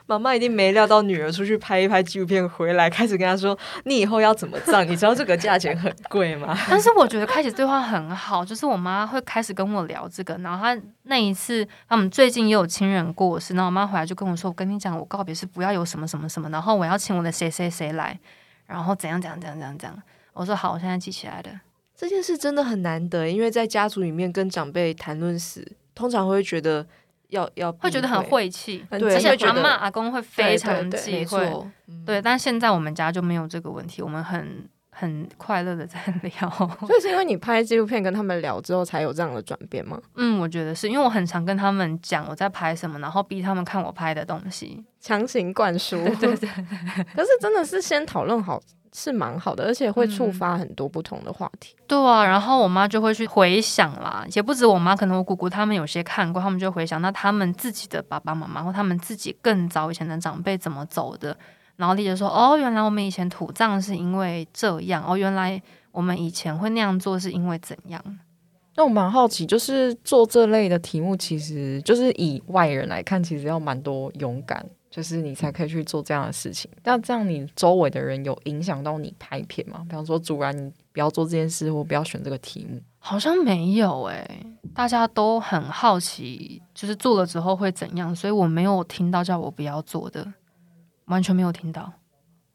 妈妈一定没料到女儿出去拍一拍纪录片回来，开始跟她说：“你以后要怎么葬？你知道这个价钱很贵吗？”但是我觉得开始对话很好，就是我妈会开始跟我聊这个，然后她那一次，他们最近也有亲人过世，然后我妈回来就跟我说：“我跟你讲，我告别是不要有什么什么什么，然后我要请我的谁谁谁来。”然后怎样怎样怎样怎样怎样，我说好，我现在记起来了。这件事真的很难得，因为在家族里面跟长辈谈论死，通常会觉得要要会觉得很晦气，对，而且阿嬷会觉得阿公会非常忌讳。错，对，但现在我们家就没有这个问题，我们很很快乐的在聊。所以是因为你拍纪录片跟他们聊之后，才有这样的转变吗？嗯，我觉得是因为我很常跟他们讲我在拍什么，然后逼他们看我拍的东西，强行灌输。对 对对。可是真的是先讨论好。是蛮好的，而且会触发很多不同的话题。嗯。对啊，然后我妈就会去回想啦，也不止我妈，可能我姑姑他们有些看过，他们就回想那他们自己的爸爸妈妈或他们自己更早以前的长辈怎么走的，然后丽姐说哦，原来我们以前土葬是因为这样，哦，原来我们以前会那样做是因为怎样。那我蛮好奇，就是做这类的题目，其实就是以外人来看，其实要蛮多勇敢。就是你才可以去做这样的事情。那这样你周围的人有影响到你拍片吗？比方说，主然你不要做这件事，或不要选这个题目。好像没有诶、欸，大家都很好奇，就是做了之后会怎样，所以我没有听到叫我不要做的，完全没有听到。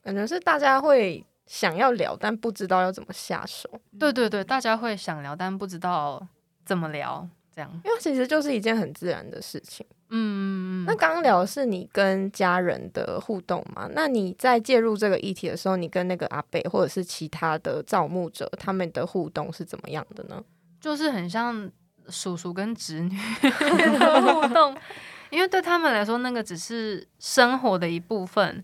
感觉是大家会想要聊，但不知道要怎么下手。对对对，大家会想聊，但不知道怎么聊，这样。因为其实就是一件很自然的事情。嗯，那刚刚聊的是你跟家人的互动嘛？那你在介入这个议题的时候，你跟那个阿伯或者是其他的造墓者，他们的互动是怎么样的呢？就是很像叔叔跟侄女的互动，因为对他们来说，那个只是生活的一部分。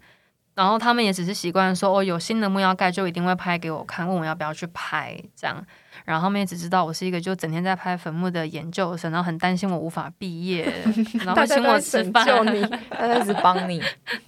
然后他们也只是习惯说，哦，有新的木要盖，就一定会拍给我看，问我要不要去拍这样。然后他们也只知道我是一个就整天在拍坟墓的研究生，然后很担心我无法毕业，然后请我吃饭，你他开始帮你。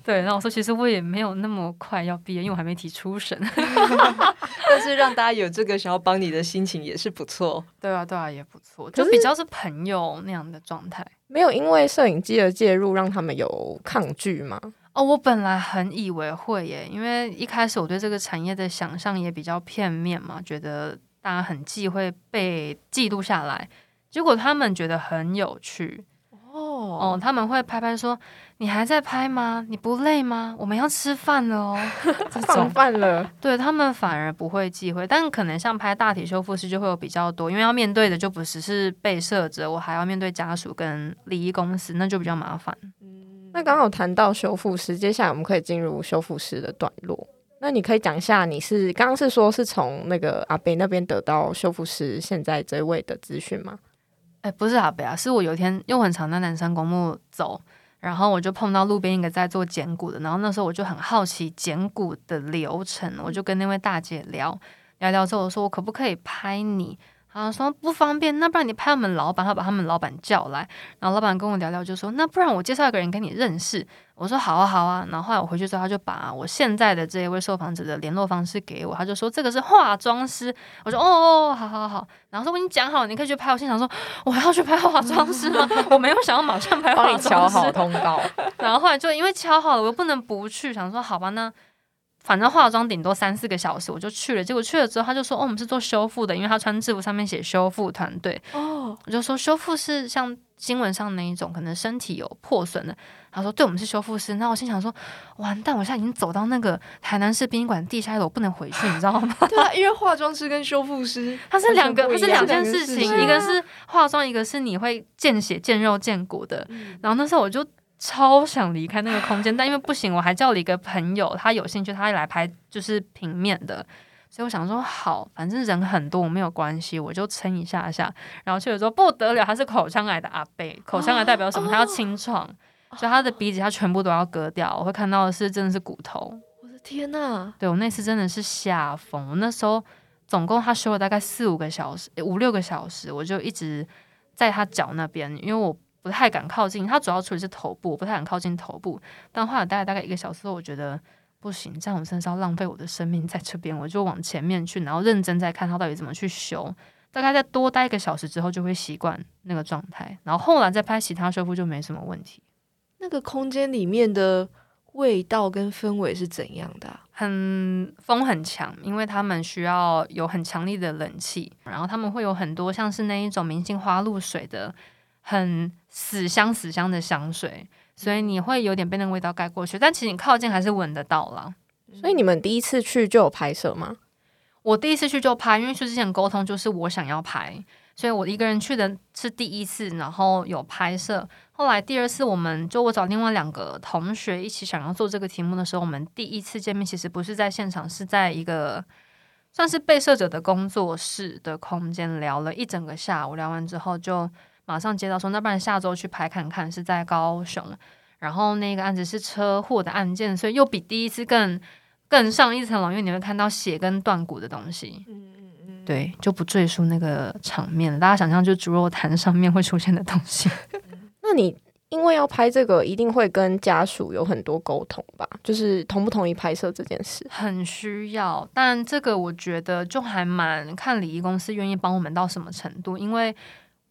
对，然后我说其实我也没有那么快要毕业，因为我还没提出审。但是让大家有这个想要帮你的心情也是不错。对啊，对啊，也不错，就比较是朋友那样的状态。没有因为摄影机的介入让他们有抗拒吗？哦，我本来很以为会耶，因为一开始我对这个产业的想象也比较片面嘛，觉得大家很忌讳被记录下来。结果他们觉得很有趣哦，哦，他们会拍拍说：“你还在拍吗？你不累吗？我们要吃饭了哦。”放饭了，对他们反而不会忌讳，但可能像拍大体修复师就会有比较多，因为要面对的就不只是被摄者，我还要面对家属跟礼仪公司，那就比较麻烦。那刚好谈到修复师，接下来我们可以进入修复师的段落。那你可以讲一下，你是刚刚是说是从那个阿北那边得到修复师现在这位的资讯吗？哎、不是阿北啊，是我有一天又很常在南山公墓走，然后我就碰到路边一个在做捡骨的，然后那时候我就很好奇捡骨的流程，我就跟那位大姐聊聊聊之后，我说我可不可以拍你？啊，说不方便，那不然你拍我们老板，他把他们老板叫来，然后老板跟我聊聊，就说那不然我介绍一个人跟你认识。我说好啊好啊，然后后来我回去之后，他就把我现在的这一位受访者的联络方式给我，他就说这个是化妆师。我说哦哦，好好好，然后说我跟你讲好，你可以去拍。我心想说我还要去拍化妆师吗？我没有想要马上拍化妆师，帮你敲好通告。然后后来就因为敲好了，我又不能不去，想说好吧那。反正化妆顶多三四个小时，我就去了。结果去了之后，他就说：“哦，我们是做修复的，因为他穿制服上面写修复团队。”哦，我就说修复是像新闻上那一种，可能身体有破损的。他说：“对，我们是修复师。”那我心想说：“完蛋，我现在已经走到那个台南市殡仪馆地下一楼，不能回去，你知道吗？” 对啊，因为化妆师跟修复师，他是两个，他是两件事情，一个是化妆，一个是你会见血、见肉、见骨的。然后那时候我就。超想离开那个空间，但因为不行，我还叫了一个朋友，他有兴趣，他来拍就是平面的，所以我想说好，反正人很多，我没有关系，我就撑一下下。然后去了之后不得了，他是口腔癌的阿贝，口腔癌代表什么？他要清创，所以他的鼻子他全部都要割掉。我会看到的是真的是骨头。我的天呐！对，我那次真的是吓疯，我那时候总共他修了大概四五个小时，五六个小时，我就一直在他脚那边，因为我。不太敢靠近，他主要处理是头部，我不太敢靠近头部。但后来待了大概一个小时后，我觉得不行，这样我真的是要浪费我的生命在这边，我就往前面去，然后认真再看他到底怎么去修。大概再多待一个小时之后，就会习惯那个状态。然后后来再拍其他修复就没什么问题。那个空间里面的味道跟氛围是怎样的啊？很风很强，因为他们需要有很强力的冷气，然后他们会有很多像是那一种明星花露水的。很死香死香的香水，所以你会有点被那个味道盖过去，但其实你靠近还是闻得到啦。所以你们第一次去就有拍摄吗？我第一次去就拍，因为去之前沟通就是我想要拍，所以我一个人去的是第一次，然后有拍摄。后来第二次，我们就我找另外两个同学一起想要做这个题目的时候，我们第一次见面其实不是在现场，是在一个算是被摄者的工作室的空间聊了一整个下午。聊完之后，就马上接到说，那不然下周去拍看看，是在高雄。然后那个案子是车祸的案件，所以又比第一次更更上一层楼，因为你会看到血跟断骨的东西。嗯嗯嗯，对，就不赘述那个场面了。大家想象就猪肉摊上面会出现的东西。那你因为要拍这个，一定会跟家属有很多沟通吧？就是同不同意拍摄这件事？很需要，但这个我觉得就还蛮看礼仪公司愿意帮我们到什么程度，因为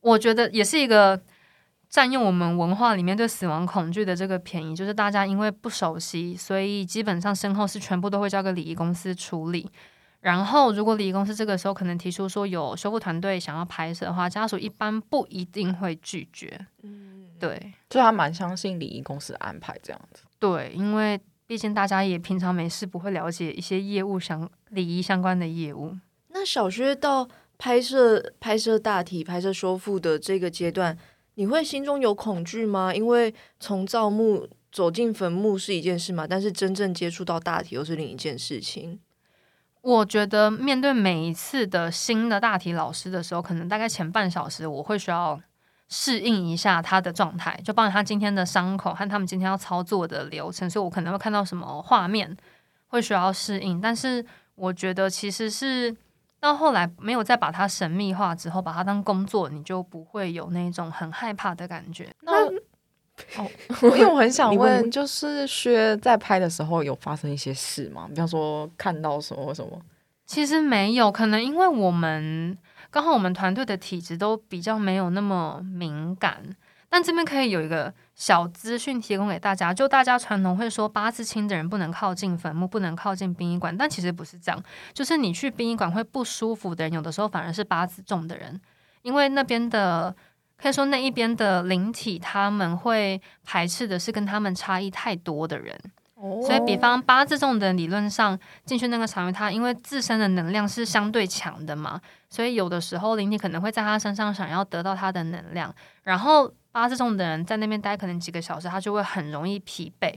我觉得也是一个占用我们文化里面对死亡恐惧的这个便宜，就是大家因为不熟悉，所以基本上身后事全部都会交给礼仪公司处理。然后，如果礼仪公司这个时候可能提出说有修复团队想要拍摄的话，家属一般不一定会拒绝。嗯，对，就还蛮相信礼仪公司的安排这样子。对，因为毕竟大家也平常没事不会了解一些业务相礼仪相关的业务。那小薛到拍摄拍摄大体、拍摄修复的这个阶段，你会心中有恐惧吗？因为从造墓走进坟墓是一件事嘛，但是真正接触到大体又是另一件事情。我觉得面对每一次的新的大体老师的时候，可能大概前半小时我会需要适应一下他的状态，就包括他今天的伤口和他们今天要操作的流程，所以我可能会看到什么画面会需要适应。但是我觉得其实是到后来没有再把它神秘化之后，把它当工作，你就不会有那种很害怕的感觉。那哦，因为我很想问，就是薛在拍的时候有发生一些事吗？比方说看到什么什么？其实没有，可能因为我们刚好我们团队的体质都比较没有那么敏感。但这边可以有一个小资讯提供给大家，就大家传统会说八字轻的人不能靠近坟墓，不能靠近殡仪馆，但其实不是这样。就是你去殡仪馆会不舒服的人，有的时候反而是八字重的人，因为那边的。可以说那一边的灵体他们会排斥的是跟他们差异太多的人，所以比方八字重的理论上进去那个场域，他因为自身的能量是相对强的嘛，所以有的时候灵体可能会在他身上想要得到他的能量，然后八字重的人在那边待可能几个小时，他就会很容易疲惫，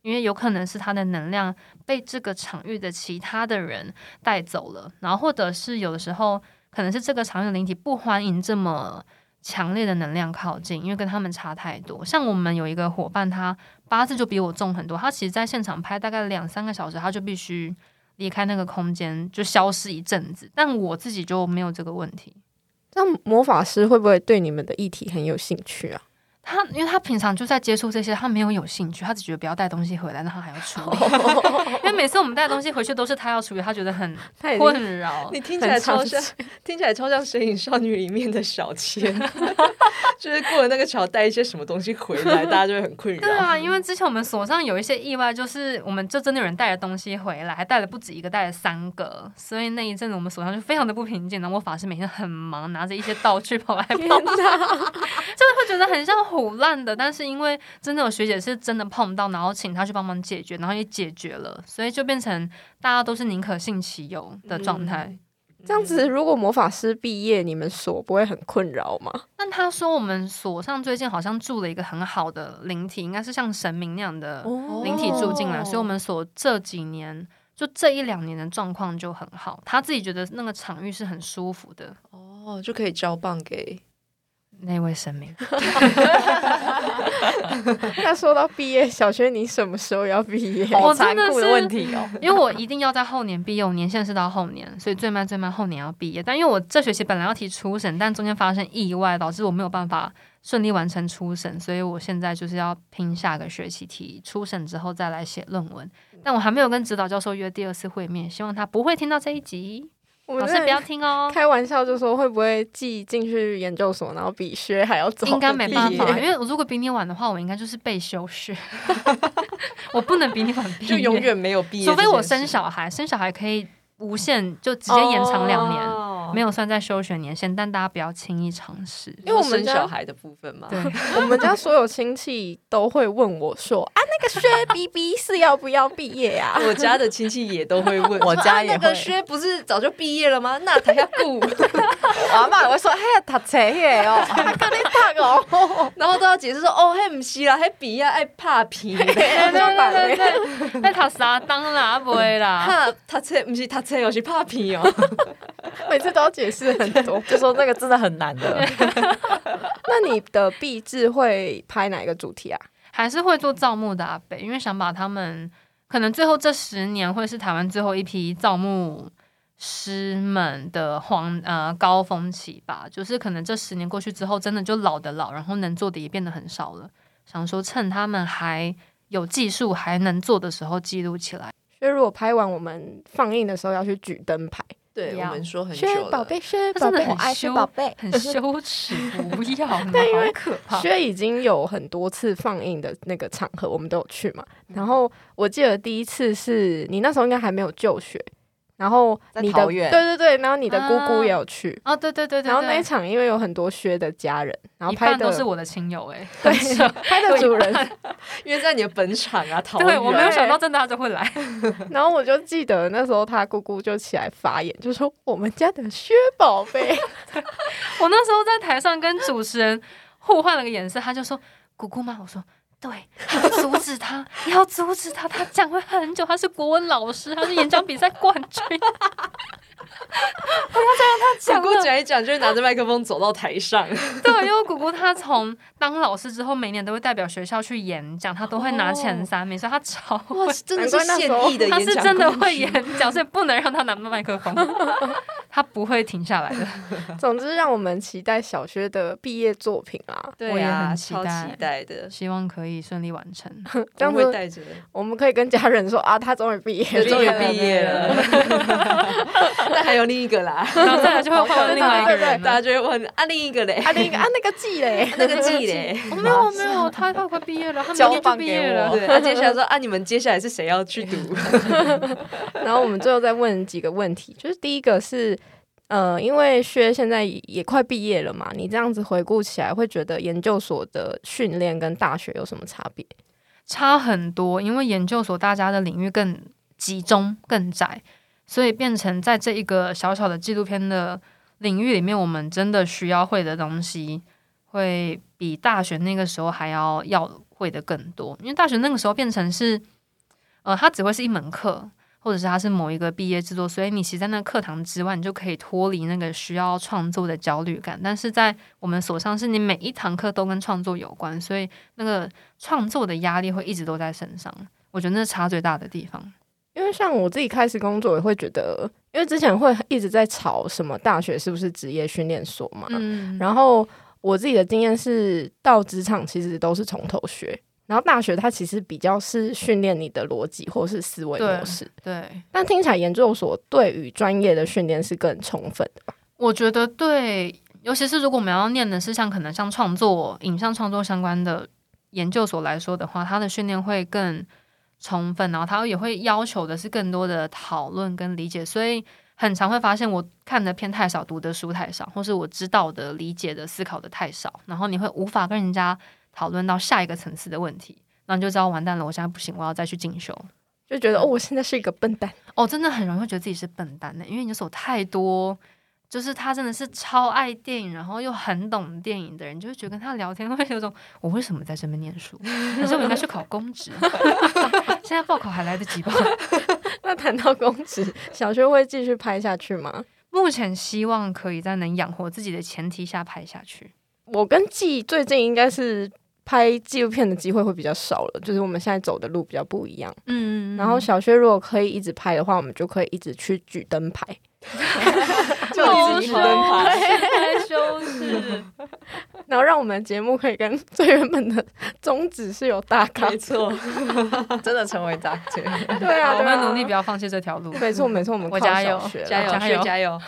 因为有可能是他的能量被这个场域的其他的人带走了，然后或者是有的时候可能是这个场域的灵体不欢迎这么。强烈的能量靠近，因为跟他们差太多。像我们有一个伙伴，他八字就比我重很多。他其实，在现场拍大概两三个小时，他就必须离开那个空间，就消失一阵子。但我自己就没有这个问题。那魔法师会不会对你们的议题很有兴趣啊？他因为他平常就在接触这些，他没有有兴趣，他只觉得不要带东西回来，那他还要处理。因为每次我们带东西回去都是他要处理，他觉得很困扰。你听起来超像，听起来超像《神隐少女》里面的小千，就是过了那个桥带一些什么东西回来，大家就会很困扰。对啊，因为之前我们锁上有一些意外，就是我们就真的有人带了东西回来，还带了不止一个，带了三个，所以那一阵子我们锁上就非常的不平静。然后我法师每天很忙，拿着一些道具跑来跑去，真的会觉得很像。腐烂的，但是因为真的有学姐是真的碰到，然后请她去帮忙解决，然后也解决了，所以就变成大家都是宁可信其有的状态。嗯，这样子，如果魔法师毕业，你们所不会很困扰吗？但他说我们所上最近好像住了一个很好的灵体，应该是像神明那样的灵体住进来，哦，所以我们所这几年就这一两年的状况就很好。他自己觉得那个场域是很舒服的，哦，就可以交棒给。那位神明，那说到毕业，小轩，你什么时候要毕业？好残酷的问题哦！因为我一定要在后年毕业，我年限是到后年，所以最慢最慢后年要毕业。但因为我这学期本来要提初审，但中间发生意外，导致我没有办法顺利完成初审，所以我现在就是要拼下个学期提初审之后再来写论文。但我还没有跟指导教授约第二次会面，希望他不会听到这一集。老师不要听哦！开玩笑就说会不会寄进去研究所，然后比薛还要早？应该没办法，因为我如果比你晚的话，我应该就是被休学。我不能比你晚毕业，就永远没有毕业。除非我生小孩，生小孩可以无限就直接延长两年。哦，没有算在休学年限，但大家不要轻易尝试，因为我们小孩的部分嘛。对，我们家所有亲戚都会问我说：“啊，那个薛 BB 是要不要毕业啊？” 我家的亲戚也都会问，我家也会。那个薛不是早就毕业了吗？那他要顾。我阿妈也会说：“嘿，读册耶哦，跟你读哦。”然后都要解释说：“哦，嘿，不是啦，嘿，比啊爱拍皮。”对对对对，爱读啥当啦，不会啦。他读册不是读册，而是拍皮哦。每次都要解释很多，就说那个真的很难的。那你的壁纸会拍哪一个主题啊？还是会做造木的阿北，因为想把他们可能最后这十年会是台湾最后一批造木师们的黄呃高峰期吧。就是可能这十年过去之后，真的就老的老，然后能做的也变得很少了。想说趁他们还有技术还能做的时候记录起来。所以如果拍完，我们放映的时候要去举灯牌。对，我们说很久宝贝，薛宝贝，我爱薛宝贝，很羞耻，不 要。对，因为可怕。薛已经有很多次放映的那个场合，我们都有去嘛。然后我记得第一次是你那时候应该还没有就学。然后你的对对对，然后你的姑姑也有去哦，对对对对。然后那一场因为有很多薛的家人，然后拍的都是我的亲友哎，对，拍的主人因为在你的本场啊。对，我没有想到真的他就会来。然后我就记得那时候他姑姑就起来发言，就说我们家的薛宝贝。我那时候在台上跟主持人互换了个眼色，他就说姑姑吗？我说。对，要阻止他，你要阻止他，他讲会很久。他是国文老师，他是演讲比赛冠军。不要再让他讲了。姑姑讲一讲，就是拿着麦克风走到台上。对，因为姑姑她从当老师之后，每年都会代表学校去演讲，她都会拿前三名，所以她超会。真的是现役的演讲。她是真的会演讲，所以不能让她拿麦克风。她不会停下来的。总之，让我们期待小薛的毕业作品啊！对啊，超期待的，希望可以顺利完成。这样会带着，我们可以跟家人说啊，他终于毕业，终于毕业了。但还有另一个啦，然后再来就会换另外一个人，大家就会问啊，另一个嘞，啊另一个啊那个季嘞，那个季嘞，没有没有，他他快毕业了，他明年就毕业了。对，他接下来说啊，你们接下来是谁要去读？然后我们最后再问几个问题，就是第一个是，呃，因为薛现在也快毕业了嘛，你这样子回顾起来，会觉得研究所的训练跟大学有什么差别？差很多，因为研究所大家的领域更集中、更窄。所以变成在这一个小小的纪录片的领域里面，我们真的需要会的东西，会比大学那个时候还要要会的更多。因为大学那个时候变成是，呃，它只会是一门课，或者是他是某一个毕业制作，所以你其实在那个课堂之外，你就可以脱离那个需要创作的焦虑感。但是在我们所上，是你每一堂课都跟创作有关，所以那个创作的压力会一直都在身上。我觉得那是差最大的地方。因为像我自己开始工作，也会觉得，因为之前会一直在吵什么大学是不是职业训练所嘛。嗯。然后我自己的经验是，到职场其实都是从头学，然后大学它其实比较是训练你的逻辑或是思维模式。对。但听起来研究所对于专业的训练是更充分的吧？我觉得对，尤其是如果我们要念的是像可能像创作、影像创作相关的研究所来说的话，它的训练会更。充分，然后它也会要求的是更多的讨论跟理解，所以很常会发现我看的片太少，读的书太少，或是我知道的、理解的、思考的太少，然后你会无法跟人家讨论到下一个层次的问题，那你就知道完蛋了，我现在不行，我要再去进修，就觉得哦，我现在是一个笨蛋，哦，真的很容易会觉得自己是笨蛋的，因为你有太多。就是他真的是超爱电影，然后又很懂电影的人，就会觉得跟他聊天会有种我为什么在这边念书？可是我应该去考公职，现在报考还来得及吧？那谈到公职，小学会继续拍下去吗？目前希望可以在能养活自己的前提下拍下去。我跟季最近应该是拍纪录片的机会会比较少了，就是我们现在走的路比较不一样。嗯，然后小薛如果可以一直拍的话，我们就可以一直去举灯牌。就一直举灯牌，太羞耻。然后让我们节目可以跟最原本的宗旨是有大咖，没错，真的成为大节目。对啊，我们努力不要放弃这条路。没错，没错，我们我加油，加油，加油，加油。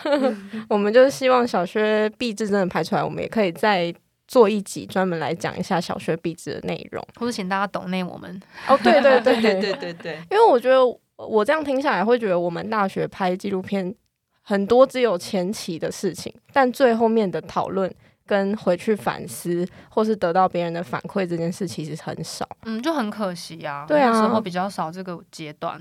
我们就是希望小薛毕制真的拍出来，我们也可以再做一集专门来讲一下小学毕制的内容，或者请大家懂内我们。哦，对对对 对对对对，因为我觉得我这样听下来会觉得我们大学拍纪录片。很多只有前期的事情，但最后面的讨论跟回去反思，或是得到别人的反馈，这件事其实很少。嗯，就很可惜呀、啊。对啊，那时候比较少这个阶段，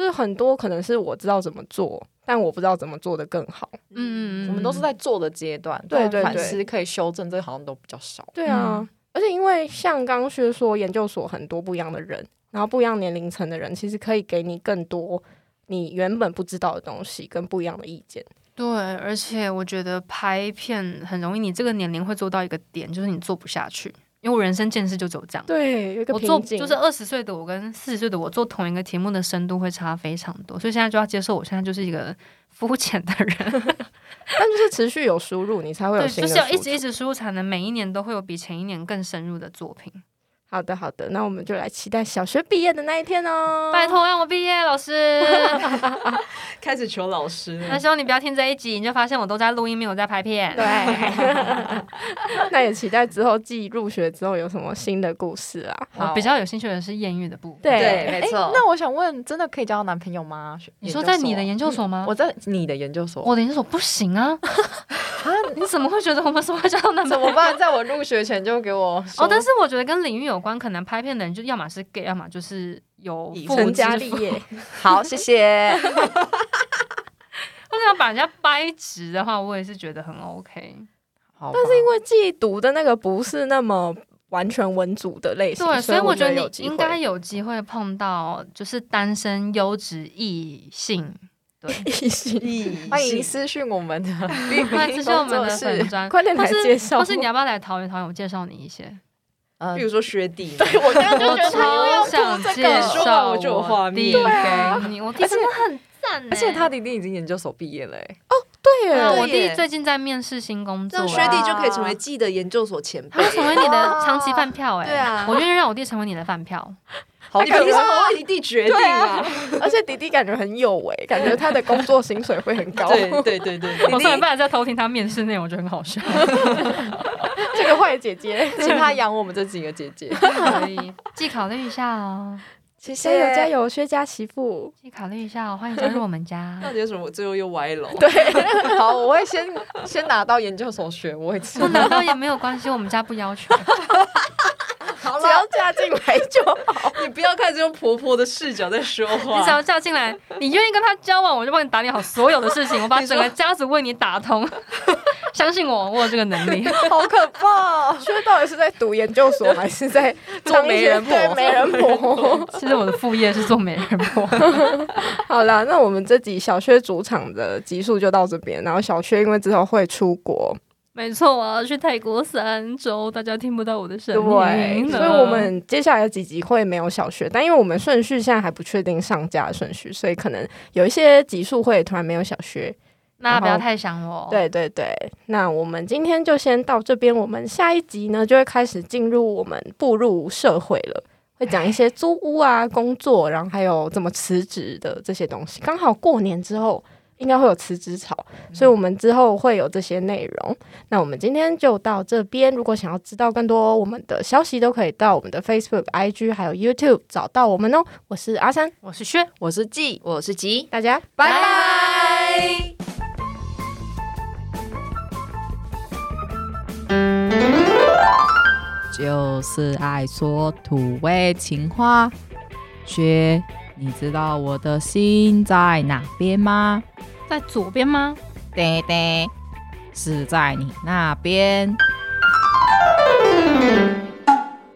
就是很多可能是我知道怎么做，但我不知道怎么做的更好。嗯嗯嗯，我们都是在做的阶段，对对对，反思可以修正，这好像都比较少。对啊，嗯、而且因为像刚刚薛说，研究所很多不一样的人，然后不一样年龄层的人，其实可以给你更多你原本不知道的东西，跟不一样的意见。对，而且我觉得拍片很容易，你这个年龄会做到一个点，就是你做不下去。因为我人生见识就只有这样。对，有一。我做就是二十岁的我跟四十岁的我做同一个题目的深度会差非常多，所以现在就要接受，我现在就是一个 肤浅的人。但就是持续有输入，你才会有新的。就是要一直一直输入，才能每一年都会有比前一年更深入的作品。好的，好的，那我们就来期待小学毕业的那一天哦！拜托让我毕业，老师。开始求老师。那希望你不要听这一集，你就发现我都在录音，没有在拍片。对。那也期待之后继入学之后有什么新的故事啊！我比较有兴趣的是艳遇的部分。对，对没错。那我想问，真的可以交到男朋友吗？你说在你的研究所吗？我在你的研究所。我的研究所不行啊！啊，你怎么会觉得我们说会交到男朋友？怎么办？在我入学前就给我哦，但是我觉得跟领域有关，可能拍片的人就要么是 gay，要么就是有成家立业。好，谢谢。我想把人家掰直的话，我也是觉得很 OK。但是因为自己读的那个不是那么完全文组的类型，对，所以我觉得你应该有有机会碰到就是单身优质异性。对，异性，欢迎私讯我们的，欢迎私讯我们的粉专，快点来介绍，或是你要不要来桃园？桃园我介绍你一些，嗯，比如说学弟，对我刚刚就觉得超想介绍我就有画面给你，我弟真的很赞，而且他弟弟已经研究所毕业了，哦，对耶，我弟最近在面试新工作，学弟就可以成为记的研究所前辈，成为你的长期饭票，哎，对啊，我愿意让我弟成为你的饭票。好，你凭什么为你弟决定啊？而且弟弟感觉很有为，感觉他的工作薪水会很高。对对对对，我上礼拜在偷听他面试内容，我觉得很好笑。这个坏姐姐，请他养我们这几个姐姐，可以，既考虑一下哦。谢谢，加油加油，薛家媳妇，既考虑一下哦，欢迎加入我们家。到底有什么？最后又歪楼？对，好，我会先先拿到研究所学位，不拿到也没有关系，我们家不要求。好只要嫁进来就好，你不要开始用婆婆的视角在说话。你只要嫁进来，你愿意跟他交往，我就帮你打理好所有的事情，我把 整个家族为你打通。相信我，我有这个能力。好可怕！薛到底是在读研究所，还是在做媒人婆？媒人婆。其实我的副业是做媒人婆。好了，那我们这集小薛主场的集数就到这边。然后小薛因为之后会出国。没错，我要去泰国三周，大家听不到我的声音。对，所以我们接下来的几集会没有小学，但因为我们顺序现在还不确定上架的顺序，所以可能有一些集数会突然没有小学。那不要太想我。对对对，那我们今天就先到这边，我们下一集呢就会开始进入我们步入社会了，会讲一些租屋啊、工作，然后还有怎么辞职的这些东西。刚好过年之后。应该会有辞职潮，所以我们之后会有这些内容。那我们今天就到这边。如果想要知道更多我们的消息，都可以到我们的 Facebook、IG 还有 YouTube 找到我们哦。我是阿三，我是薛，我是季，我是吉，大家拜拜。就是爱说土味情话，薛，你知道我的心在哪边吗？在左边吗？对对，是在你那边。